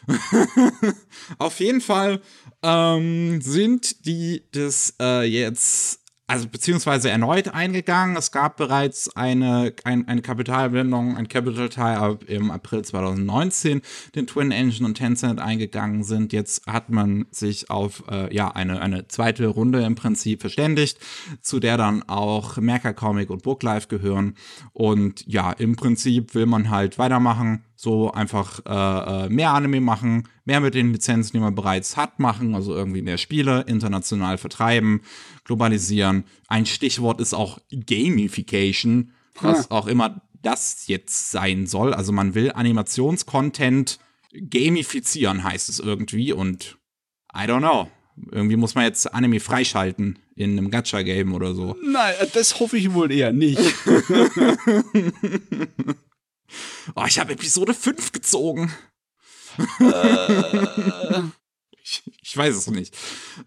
(laughs) Auf jeden Fall ähm, sind die das äh, jetzt, also beziehungsweise erneut eingegangen. Es gab bereits eine, ein, eine Kapitalbindung, ein Capital Tie-Up im April 2019, den Twin Engine und Tencent eingegangen sind. Jetzt hat man sich auf äh, ja, eine, eine zweite Runde im Prinzip verständigt, zu der dann auch Merker Comic und Booklife gehören. Und ja, im Prinzip will man halt weitermachen, so einfach äh, äh, mehr Anime machen, mehr mit den Lizenzen, die man bereits hat, machen, also irgendwie mehr Spiele, international vertreiben, globalisieren. Ein Stichwort ist auch Gamification, was auch immer das jetzt sein soll. Also man will Animationscontent gamifizieren, heißt es irgendwie. Und I don't know. Irgendwie muss man jetzt Anime freischalten in einem Gacha-Game oder so. Nein, das hoffe ich wohl eher nicht. (laughs) Oh, ich habe Episode 5 gezogen. (laughs) ich, ich weiß es nicht.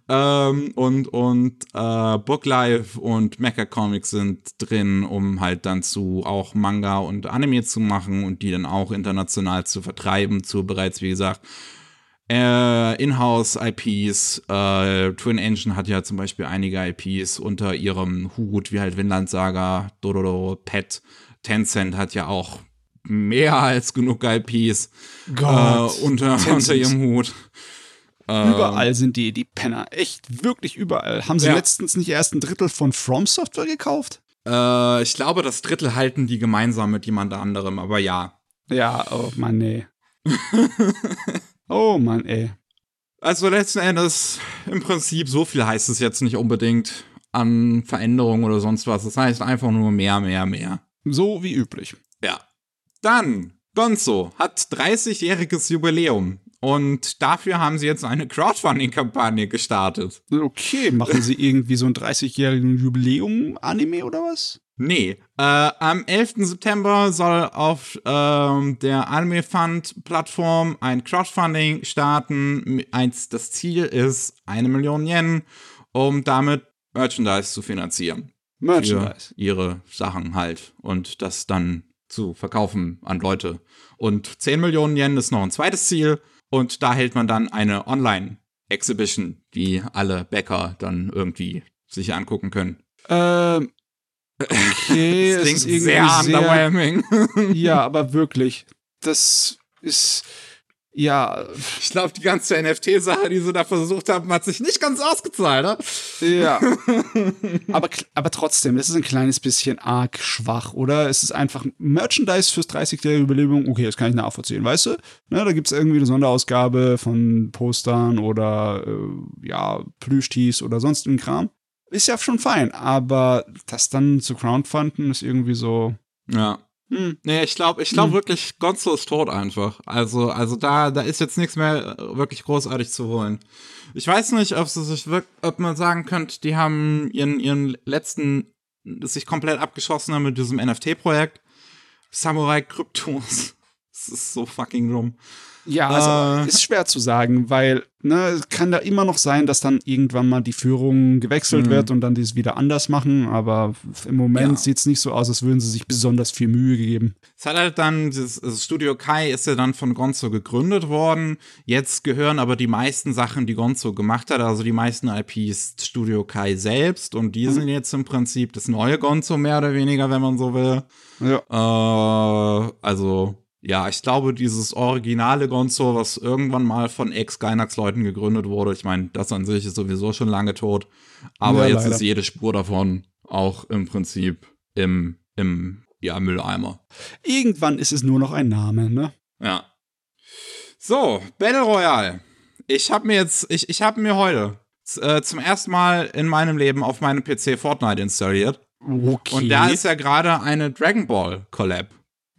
Ähm, und und äh, Book Live und Mecha Comics sind drin, um halt dann zu auch Manga und Anime zu machen und die dann auch international zu vertreiben, zu bereits, wie gesagt, äh, Inhouse-IPs. Äh, Twin Engine hat ja zum Beispiel einige IPs unter ihrem Hut, wie halt Vinland Saga, Dororo, Pet. Tencent hat ja auch mehr als genug IPs äh, unter, unter ihrem Hut. Überall sind die, die Penner. Echt, wirklich überall. Haben sie Ja. letztens nicht erst ein Drittel von From Software gekauft? Äh, ich glaube, das Drittel halten die gemeinsam mit jemand anderem, aber ja. Ja, oh Mann, ey. (laughs) oh Mann, ey. Also letzten Endes, im Prinzip, so viel heißt es jetzt nicht unbedingt an Veränderungen oder sonst was. Das heißt einfach nur mehr, mehr, mehr. So wie üblich. Ja. Dann, Gonzo hat 30-jähriges Jubiläum. Und dafür haben sie jetzt eine Crowdfunding-Kampagne gestartet. Okay, machen sie irgendwie so ein 30-jährigen Jubiläum-Anime oder was? Nee, äh, am 11. September soll auf ähm, der Anime Fund Plattform ein Crowdfunding starten. Eins, das Ziel ist eine Million Yen, um damit Merchandise zu finanzieren. Merchandise. Ihre Sachen halt. Und das dann zu verkaufen an Leute. Und 10 Millionen Yen ist noch ein zweites Ziel. Und da hält man dann eine Exhibition, die alle Bäcker dann irgendwie sich angucken können. Ähm, okay, (laughs) das klingt sehr sehr, underwhelming. (laughs) ja, aber wirklich, das ist ja, Ich glaube, die ganze NFT-Sache, die sie da versucht haben, hat sich nicht ganz ausgezahlt. Ne? ja. (laughs) aber, aber trotzdem, das ist ein kleines bisschen arg schwach, oder? Es ist einfach Merchandise fürs 30-jährige Überlebung. Okay, das kann ich nachvollziehen, weißt du? Ne, da gibt's irgendwie eine Sonderausgabe von Postern oder äh, ja, Plüschtees oder sonst ein Kram. Ist ja schon fein, aber das dann zu crowdfunden ist irgendwie so. Ja. Hm. Nee, ich glaube, ich glaube Hm. wirklich, Gonzo ist tot einfach. Also, also da, da ist jetzt nichts mehr äh, wirklich großartig zu holen. Ich weiß nicht, ob sie sich wirklich, ob man sagen könnte, die haben ihren, ihren letzten, sich komplett abgeschossen haben mit diesem NFT-Projekt. Samurai Kryptos. Das ist so fucking dumm. Ja, also Äh. ist schwer zu sagen, weil ne, es kann da immer noch sein, dass dann irgendwann mal die Führung gewechselt Mhm. wird und dann die es wieder anders machen, aber im Moment Ja. sieht's nicht so aus, als würden sie sich besonders viel Mühe gegeben. Es hat halt dann, dieses das Studio Kai ist ja dann von Gonzo gegründet worden. Jetzt gehören aber die meisten Sachen, die Gonzo gemacht hat, also die meisten IPs Studio Kai selbst und die Mhm. sind jetzt im Prinzip das neue Gonzo mehr oder weniger, wenn man so will. Ja. Äh, also, ja, ich glaube, dieses originale Gonzo, was irgendwann mal von Ex-Gainax-Leuten gegründet wurde, ich meine, das an sich ist sowieso schon lange tot, aber Ja, jetzt leider. ist jede Spur davon auch im Prinzip im, im ja, Mülleimer. Irgendwann ist es nur noch ein Name, ne? Ja. So, Battle Royale. Ich habe mir jetzt, ich, ich habe mir heute äh, zum ersten Mal in meinem Leben auf meinem PC Fortnite installiert. Okay. Und da ist ja gerade eine Dragon Ball Collab.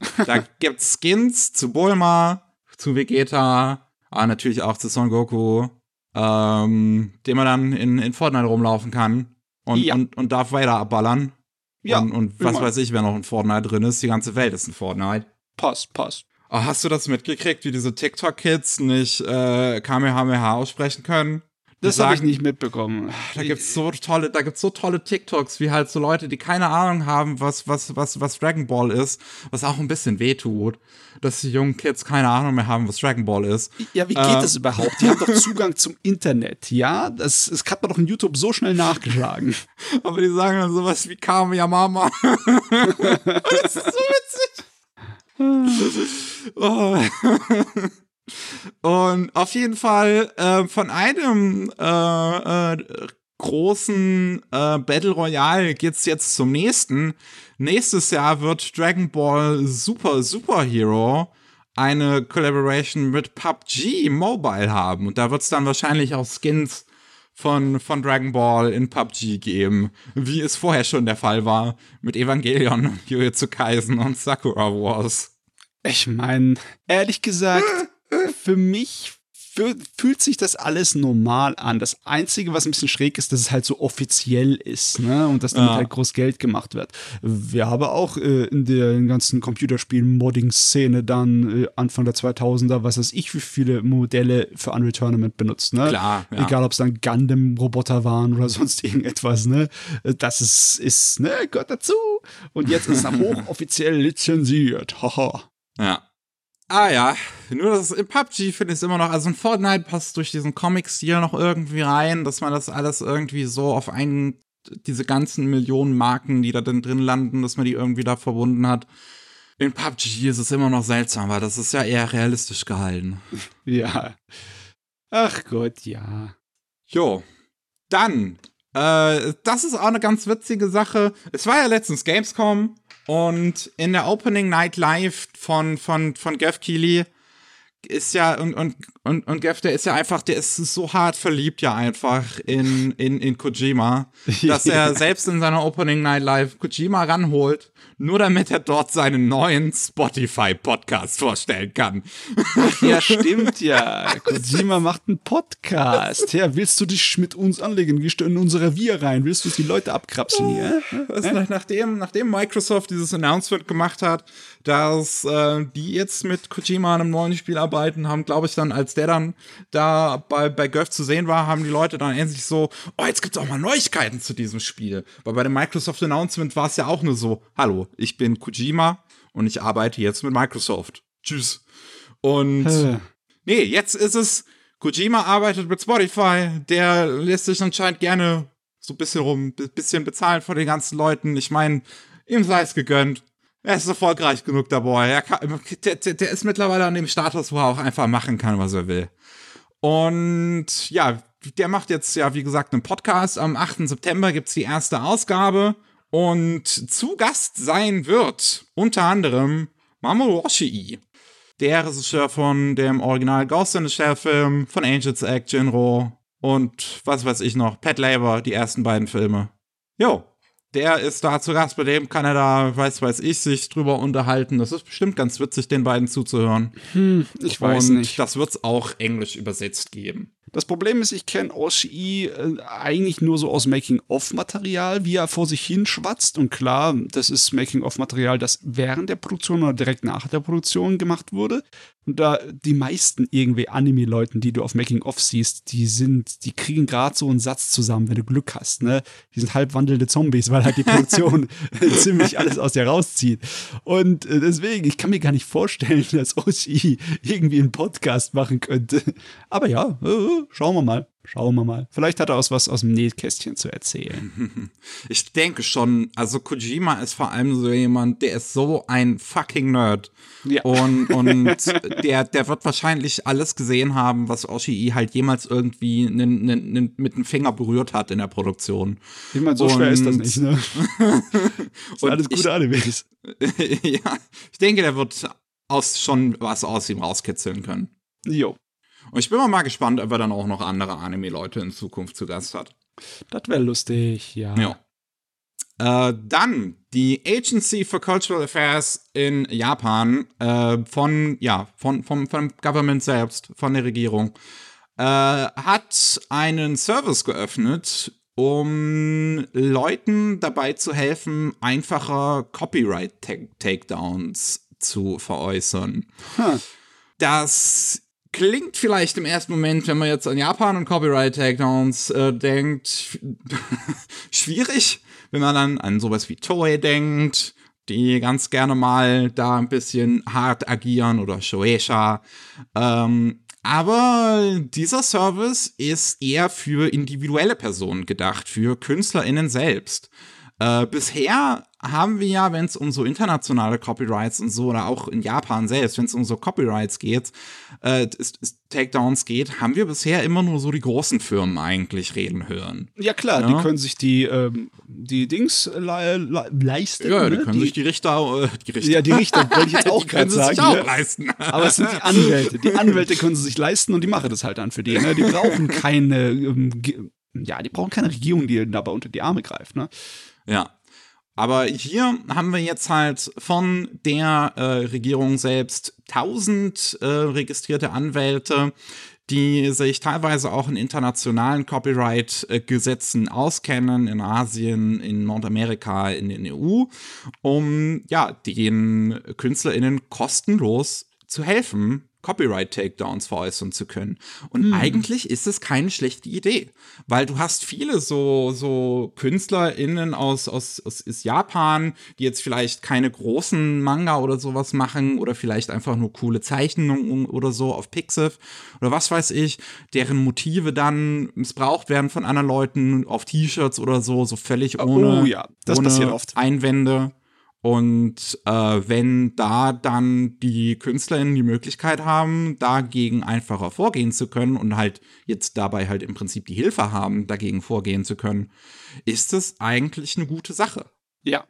(laughs) Da gibt's Skins zu Bulma, zu Vegeta, aber natürlich auch zu Son Goku, ähm, den man dann in, in Fortnite rumlaufen kann und, Ja. und, und Darth Vader abballern. Ja, und, und was weiß ich, wer noch in Fortnite drin ist. Die ganze Welt ist in Fortnite. passt, passt. Oh, hast du das mitgekriegt, wie diese TikTok-Kids nicht äh, Kamehameha aussprechen können? Das habe ich nicht mitbekommen. Da gibt's so tolle, da gibt's so tolle TikToks, wie halt so Leute, die keine Ahnung haben, was, was, was, was Dragon Ball ist, was auch ein bisschen wehtut, dass die jungen Kids keine Ahnung mehr haben, was Dragon Ball ist. Ja, wie geht Äh. das überhaupt? Die haben doch Zugang zum Internet, ja? Das, das hat man doch in YouTube so schnell nachgeschlagen. (laughs) Aber die sagen dann sowas wie Kameyamama. das (laughs) ist (laughs) so witzig. Oh. Und auf jeden Fall äh, von einem äh, äh, großen äh, Battle Royale geht's jetzt zum nächsten. Nächstes Jahr wird Dragon Ball Super Superhero eine Collaboration mit PUBG Mobile haben. Und da wird's dann wahrscheinlich auch Skins von, von Dragon Ball in PUBG geben, wie es vorher schon der Fall war mit Evangelion, Jujutsu Kaisen und Sakura Wars. Ich meine, ehrlich gesagt, (laughs) für mich fühlt sich das alles normal an. Das Einzige, was ein bisschen schräg ist, dass es halt so offiziell ist, ne? Und dass damit Ja. halt groß Geld gemacht wird. Wir haben auch äh, in der ganzen Computerspiel-Modding-Szene dann äh, Anfang der 2000er, was weiß ich, wie viele Modelle für Unreal Tournament benutzt, ne? Klar, ja. Egal, ob es dann Gundam-Roboter waren oder (laughs) sonst irgendetwas, ne? Das ist, ist, ne, gehört dazu. Und jetzt ist es (laughs) hochoffiziell lizenziert. Haha. Ja. Ah ja, nur das in PUBG finde ich es immer noch, also in Fortnite passt durch diesen Comic-Stil noch irgendwie rein, dass man das alles irgendwie so auf einen, diese ganzen Millionen Marken, die da denn drin landen, dass man die irgendwie da verbunden hat. In PUBG ist es immer noch seltsam, weil das ist ja eher realistisch gehalten. (laughs) Ja. Ach Gott, ja. Jo. Dann, äh, das ist auch eine ganz witzige Sache. Es war ja letztens Gamescom und in der Opening Night Live von, von, von Geoff Keighley ist ja, und, und, und, und Geoff, der ist ja einfach, der ist so hart verliebt ja einfach in, in, in Kojima, (laughs) dass er selbst in seiner Opening Night Live Kojima ranholt, nur damit er dort seinen neuen Spotify-Podcast vorstellen kann. Ja, (laughs) stimmt ja. Kojima macht einen Podcast. Ja, willst du dich mit uns anlegen? Gehst du in unser Revier rein? Willst du die Leute abkrapseln hier? Was, nach, nachdem, nachdem Microsoft dieses Announcement gemacht hat, dass äh, die jetzt mit Kojima an einem neuen Spiel arbeiten, haben, glaube ich, dann, als der dann da bei, bei Göff zu sehen war, haben die Leute dann endlich so, oh, jetzt gibt's auch mal Neuigkeiten zu diesem Spiel. Weil bei dem Microsoft Announcement war es ja auch nur so, hallo, ich bin Kojima und ich arbeite jetzt mit Microsoft. Tschüss. Und Äh, Nee, jetzt ist es Kojima arbeitet mit Spotify, der lässt sich anscheinend gerne so ein bisschen rum, ein bisschen bezahlen von den ganzen Leuten. Ich meine, ihm sei es gegönnt. Er ist erfolgreich genug dabei. Kann, der, der, der, ist mittlerweile an dem Status, wo er auch einfach machen kann, was er will. Und ja, der macht jetzt ja, wie gesagt, einen Podcast. Am 8. September gibt's die erste Ausgabe. Und zu Gast sein wird unter anderem Mamoru Oshii, der Regisseur von dem Original Ghost in the Shell Film, von Angels Act, Jinro und was weiß ich noch, Pet Labor, die ersten beiden Filme. Jo, der ist da zu Gast, bei dem kann er da, weiß weiß ich, sich drüber unterhalten. Das ist bestimmt ganz witzig, den beiden zuzuhören. Hm, ich weiß und nicht. das wird's auch englisch übersetzt geben. Das Problem ist, ich kenne Oshii äh, eigentlich nur so aus Making-of-Material, wie er vor sich hin schwatzt. Und klar, das ist Making-of-Material, das während der Produktion oder direkt nach der Produktion gemacht wurde. Und da die meisten irgendwie Anime-Leuten, die du auf Making-of siehst, die sind, die kriegen gerade so einen Satz zusammen, wenn du Glück hast, ne? Die sind halb wandelnde Zombies, weil halt die Produktion (laughs) (laughs) ziemlich alles aus dir rauszieht. Und äh, deswegen, ich kann mir gar nicht vorstellen, (laughs) dass Oshii irgendwie einen Podcast machen könnte. Aber ja, äh, schauen wir mal. Schauen wir mal. Vielleicht hat er auch was aus dem Nähkästchen zu erzählen. (laughs) Ich denke schon, also Kojima ist vor allem so jemand, der ist so ein fucking Nerd. Ja. Und, und (laughs) der, der wird wahrscheinlich alles gesehen haben, was Oshii halt jemals irgendwie mit dem Finger berührt hat in der Produktion. Ich meine, so schwer ist das nicht, ne? (laughs) Und alles ich- gute Animes. ja, ich denke, der wird aus, schon was aus ihm rauskitzeln können. Jo, Und ich bin mal gespannt, ob er dann auch noch andere Anime-Leute in Zukunft zu Gast hat. das wäre lustig, ja. Ja. Äh, dann die Agency for Cultural Affairs in Japan äh, von, ja, von, vom, vom Government selbst, von der Regierung, äh, hat einen Service geöffnet, um Leuten dabei zu helfen, einfacher Copyright-Takedowns zu veräußern. Huh. Das klingt vielleicht im ersten Moment, wenn man jetzt an Japan und Copyright-Takedowns äh, denkt, (laughs) schwierig. Wenn man dann an sowas wie Toei denkt, die ganz gerne mal da ein bisschen hart agieren oder Shueisha. Ähm, aber dieser Service ist eher für individuelle Personen gedacht, für KünstlerInnen selbst. Äh, bisher haben wir ja, wenn es um so internationale Copyrights und so, oder auch in Japan selbst, wenn es um so Copyrights geht, äh, Takedowns geht, haben wir bisher immer nur so die großen Firmen eigentlich reden hören. Ja klar, Ja. die können sich die, ähm, die Dings le le leisten. Ja, die ne? können sich die Richter, äh, die Richter, Ja, die Richter, (laughs) wollte ich jetzt auch die können gerade sie sagen. sich auch ne? leisten. Aber es sind die Anwälte. Die Anwälte können sie sich leisten und die machen das halt dann für die. Ne? Die brauchen keine, ähm, ja, die brauchen keine Regierung, die ihnen dabei unter die Arme greift. Ne? Ja. Aber hier haben wir jetzt halt von der äh, Regierung selbst 1000 äh, registrierte Anwälte, die sich teilweise auch in internationalen Copyright-Gesetzen auskennen, in Asien, in Nordamerika, in den EU, um ja den KünstlerInnen kostenlos zu helfen, Copyright-Takedowns veräußern zu können. Und eigentlich ist es keine schlechte Idee, weil du hast viele so, so KünstlerInnen aus, aus, aus, aus Japan, die jetzt vielleicht keine großen Manga oder sowas machen oder vielleicht einfach nur coole Zeichnungen oder so auf Pixiv oder was weiß ich, deren Motive dann missbraucht werden von anderen Leuten auf T-Shirts oder so, so völlig ohne, oh ja, das ohne passiert oft. Einwände. Und äh, wenn da dann die KünstlerInnen die Möglichkeit haben, dagegen einfacher vorgehen zu können und halt jetzt dabei halt im Prinzip die Hilfe haben, dagegen vorgehen zu können, ist es eigentlich eine gute Sache. Ja.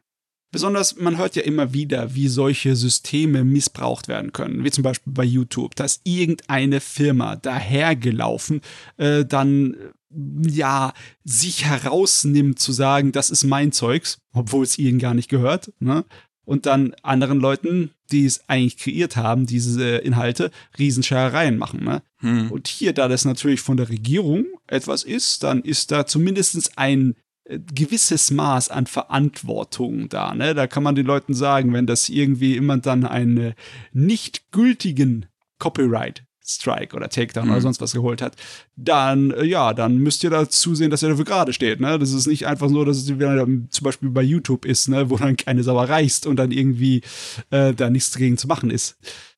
Besonders, man hört ja immer wieder, wie solche Systeme missbraucht werden können. Wie zum Beispiel bei YouTube. Da ist irgendeine Firma dahergelaufen, äh, dann ja sich herausnimmt zu sagen, das ist mein Zeugs, obwohl es ihnen gar nicht gehört. Ne? Und dann anderen Leuten, die es eigentlich kreiert haben, diese Inhalte, Riesenscherereien machen. Ne? Hm. Und hier, da das natürlich von der Regierung etwas ist, dann ist da zumindest ein äh, gewisses Maß an Verantwortung da. Ne? Da kann man den Leuten sagen, wenn das irgendwie jemand dann einen nicht gültigen Copyright Strike oder Takedown oder Mhm. sonst was geholt hat, dann, äh, ja, dann müsst ihr da zusehen, dass er dafür gerade steht, ne? Das ist nicht einfach so, dass es wie zum Beispiel bei YouTube ist, ne? Wo dann keine Sau reißt und dann irgendwie äh, da nichts dagegen zu machen ist.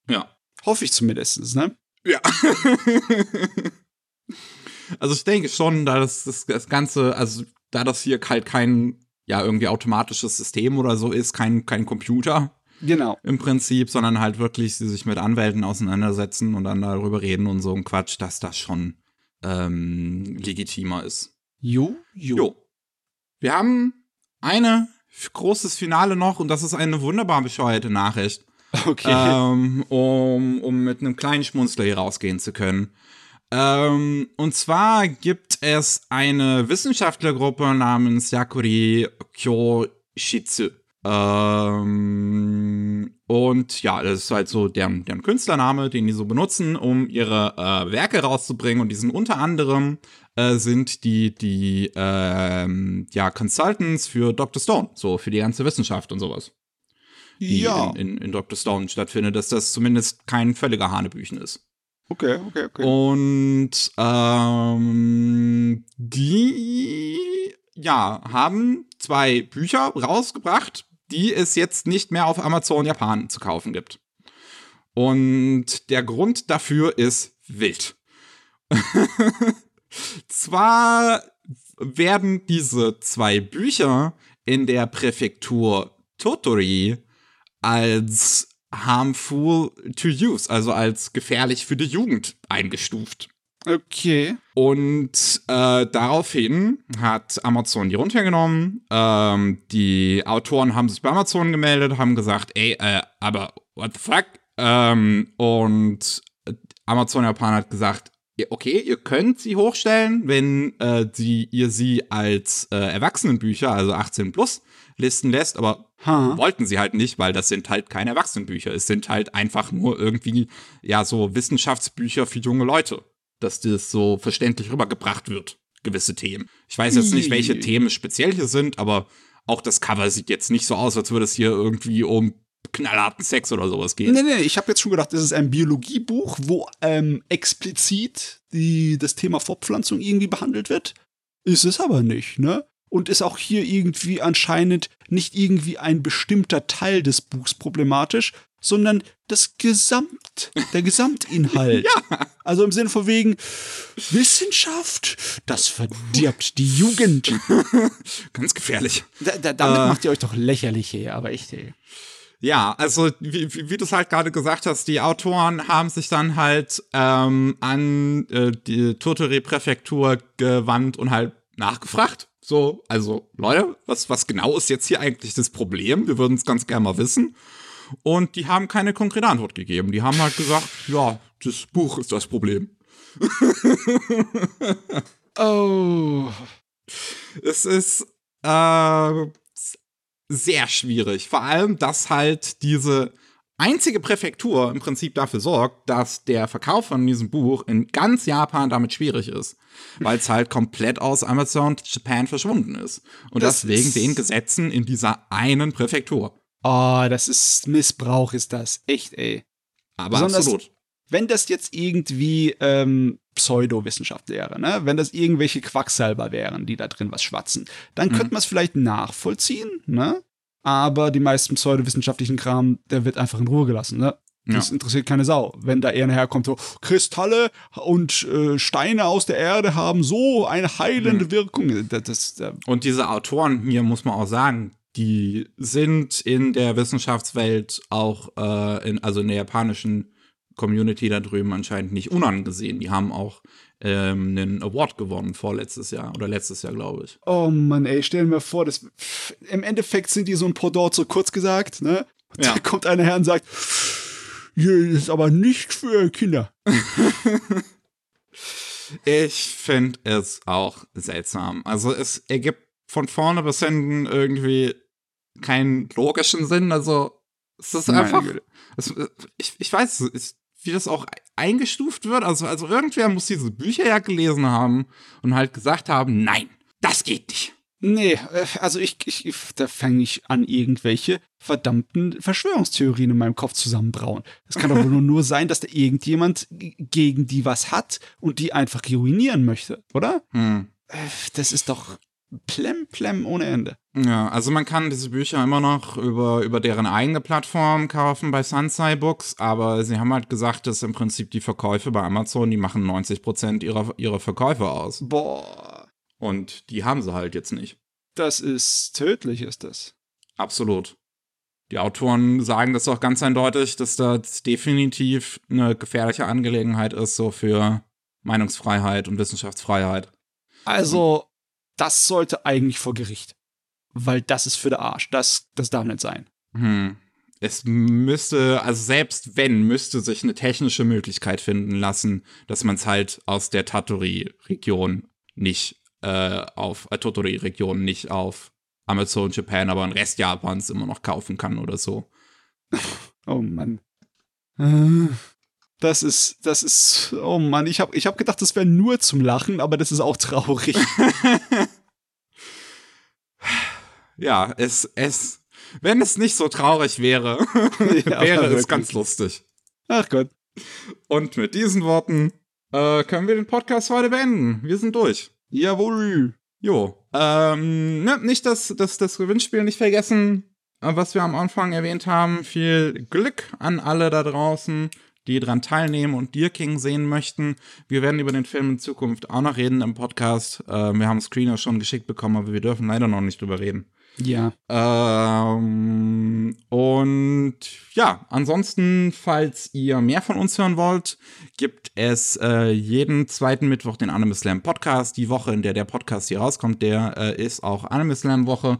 Ja. Hoffe ich zumindest, ne? Ja. (laughs) Also ich denke schon, da das, das, das Ganze, also da das hier halt kein, ja, irgendwie automatisches System oder so ist, kein, kein Computer Genau. im Prinzip, sondern halt wirklich sie sich mit Anwälten auseinandersetzen und dann darüber reden und so ein Quatsch, dass das schon ähm, legitimer ist. Jo, jo. Jo. Wir haben eine f- großes Finale noch und das ist eine wunderbar bescheuerte Nachricht, Okay. ähm, um, um mit einem kleinen Schmunzler hier rausgehen zu können. Ähm, und zwar gibt es eine Wissenschaftlergruppe namens Yakuri Kyoshitsu. Ähm, und ja, das ist halt so deren, deren Künstlername, den die so benutzen, um ihre äh, Werke rauszubringen. Und die sind unter anderem äh, sind die, die ähm, ja, Consultants für Dr. Stone, so für die ganze Wissenschaft und sowas, die ja. in, in, in Dr. Stone stattfindet, dass das zumindest kein völliger Hanebüchen ist. okay, okay, okay. Und ähm, die ja haben zwei Bücher rausgebracht, die es jetzt nicht mehr auf Amazon Japan zu kaufen gibt. Und der Grund dafür ist wild. (laughs) Zwar werden diese zwei Bücher in der Präfektur Totori als harmful to use, also als gefährlich für die Jugend eingestuft. Okay. Und äh, daraufhin hat Amazon die runtergenommen. Ähm, die Autoren haben sich bei Amazon gemeldet, haben gesagt, ey, äh, aber what the fuck? Ähm, und Amazon Japan hat gesagt, okay, ihr könnt sie hochstellen, wenn äh, sie, ihr sie als äh, Erwachsenenbücher, also 18 plus, listen lässt, aber Ha. wollten sie halt nicht, weil das sind halt keine Erwachsenenbücher. Es sind halt einfach nur irgendwie, ja, so Wissenschaftsbücher für junge Leute. Dass das so verständlich rübergebracht wird, gewisse Themen. Ich weiß jetzt nicht, welche Ih. Themen speziell hier sind, aber auch das Cover sieht jetzt nicht so aus, als würde es hier irgendwie um knallharten Sex oder sowas gehen. Nee, nee, ich habe jetzt schon gedacht, das ist ein Biologiebuch, wo ähm, explizit die, das Thema Fortpflanzung irgendwie behandelt wird. Ist es aber nicht, ne? Und ist auch hier irgendwie anscheinend nicht irgendwie ein bestimmter Teil des Buchs problematisch, sondern das Gesamt, der Gesamtinhalt. (laughs) Ja. Also im Sinne von wegen Wissenschaft, das verdirbt die Jugend. (laughs) Ganz gefährlich. Da, da, damit Äh. macht ihr euch doch lächerlich hier, aber echt, ey. Ja, also wie, wie, wie du es halt gerade gesagt hast, die Autoren haben sich dann halt ähm, an äh, die Totori-Präfektur gewandt und halt nachgefragt. So, also Leute, was, was genau ist jetzt hier eigentlich das Problem? Wir würden es ganz gerne mal wissen. Und die haben keine konkrete Antwort gegeben. Die haben halt gesagt, ja, das Buch ist das Problem. (laughs) Oh. Es ist äh, sehr schwierig. Vor allem, dass halt diese einzige Präfektur im Prinzip dafür sorgt, dass der Verkauf von diesem Buch in ganz Japan damit schwierig ist. Weil es halt komplett aus Amazon Japan verschwunden ist. Und Das das, wegen den Gesetzen in dieser einen Präfektur. Oh, das ist Missbrauch, ist das. Echt, ey. Aber Besonders- absolut. Wenn das jetzt irgendwie ähm, Pseudowissenschaft wäre, ne? wenn das irgendwelche Quacksalber wären, die da drin was schwatzen, dann Mhm. könnte man es vielleicht nachvollziehen, ne? Aber die meisten pseudowissenschaftlichen Kram, der wird einfach in Ruhe gelassen, ne? Das Ja. interessiert keine Sau. Wenn da eher herkommt, so Kristalle und äh, Steine aus der Erde haben so eine heilende Mhm. Wirkung. Das, das, äh, Und diese Autoren hier, muss man auch sagen, die sind in der Wissenschaftswelt auch, äh, in, also in der japanischen Community da drüben anscheinend nicht unangesehen. Die haben auch ähm, einen Award gewonnen vorletztes Jahr oder letztes Jahr, glaube ich. Oh Mann, ey, stell dir mal vor, das, pff, im Endeffekt sind die so ein Pendant, so kurz gesagt, ne? Und Ja. Da kommt einer her und sagt, hier ist aber nicht für Kinder. (laughs) Ich finde es auch seltsam. Also es ergibt von vorne bis hinten irgendwie keinen logischen Sinn. Also es ist Meine einfach. Es, ich, ich weiß, es- wie das auch eingestuft wird. Also, also irgendwer muss diese Bücher ja gelesen haben und halt gesagt haben, nein, das geht nicht. Nee, äh, also ich, ich, ich da fange ich an, irgendwelche verdammten Verschwörungstheorien in meinem Kopf zusammenbrauen. Es kann doch wohl (laughs) nur, sein, dass da irgendjemand gegen die was hat und die einfach ruinieren möchte, oder? Hm. Äh, Das ist doch Plem, ohne Ende. Ja, also man kann diese Bücher immer noch über, über deren eigene Plattform kaufen bei Sansai Books, aber sie haben halt gesagt, dass im Prinzip die Verkäufe bei Amazon, die machen 90% ihrer, ihrer Verkäufe aus. Boah. Und die haben sie halt jetzt nicht. Das ist tödlich, ist das. Absolut. Die Autoren sagen das auch ganz eindeutig, dass das definitiv eine gefährliche Angelegenheit ist, so für Meinungsfreiheit und Wissenschaftsfreiheit. Also, das sollte eigentlich vor Gericht. Weil das ist für den Arsch. Das, das darf nicht sein. Hm. Es müsste, also selbst wenn, müsste sich eine technische Möglichkeit finden lassen, dass man es halt aus der Tatori-Region nicht äh, auf, äh, Totori-Region nicht auf Amazon Japan, aber den Rest Japans immer noch kaufen kann oder so. Oh Mann. Das ist, das ist, oh Mann, ich habe ich hab gedacht, das wäre nur zum Lachen, aber das ist auch traurig. (laughs) ja, es, es, wenn es nicht so traurig wäre, (laughs) ja, wäre es ganz lustig. Ach Gott. Und mit diesen Worten äh, können wir den Podcast heute beenden. Wir sind durch. Jawohl. Jo. Ähm, ne, nicht das, das, das Gewinnspiel nicht vergessen, äh, was wir am Anfang erwähnt haben. Viel Glück an alle da draußen die daran teilnehmen und Deer King sehen möchten. Wir werden über den Film in Zukunft auch noch reden im Podcast. Äh, wir haben Screener schon geschickt bekommen, aber wir dürfen leider noch nicht drüber reden. Ja. Ähm, und ja, ansonsten, falls ihr mehr von uns hören wollt, gibt es äh, jeden zweiten Mittwoch den Anime Slam Podcast. Die Woche, in der der Podcast hier rauskommt, der äh, ist auch Anime Slam Woche.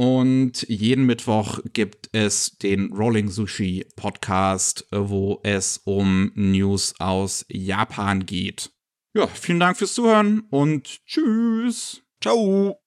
Und jeden Mittwoch gibt es den Rolling Sushi Podcast, wo es um News aus Japan geht. Ja, vielen Dank fürs Zuhören und tschüss. Ciao.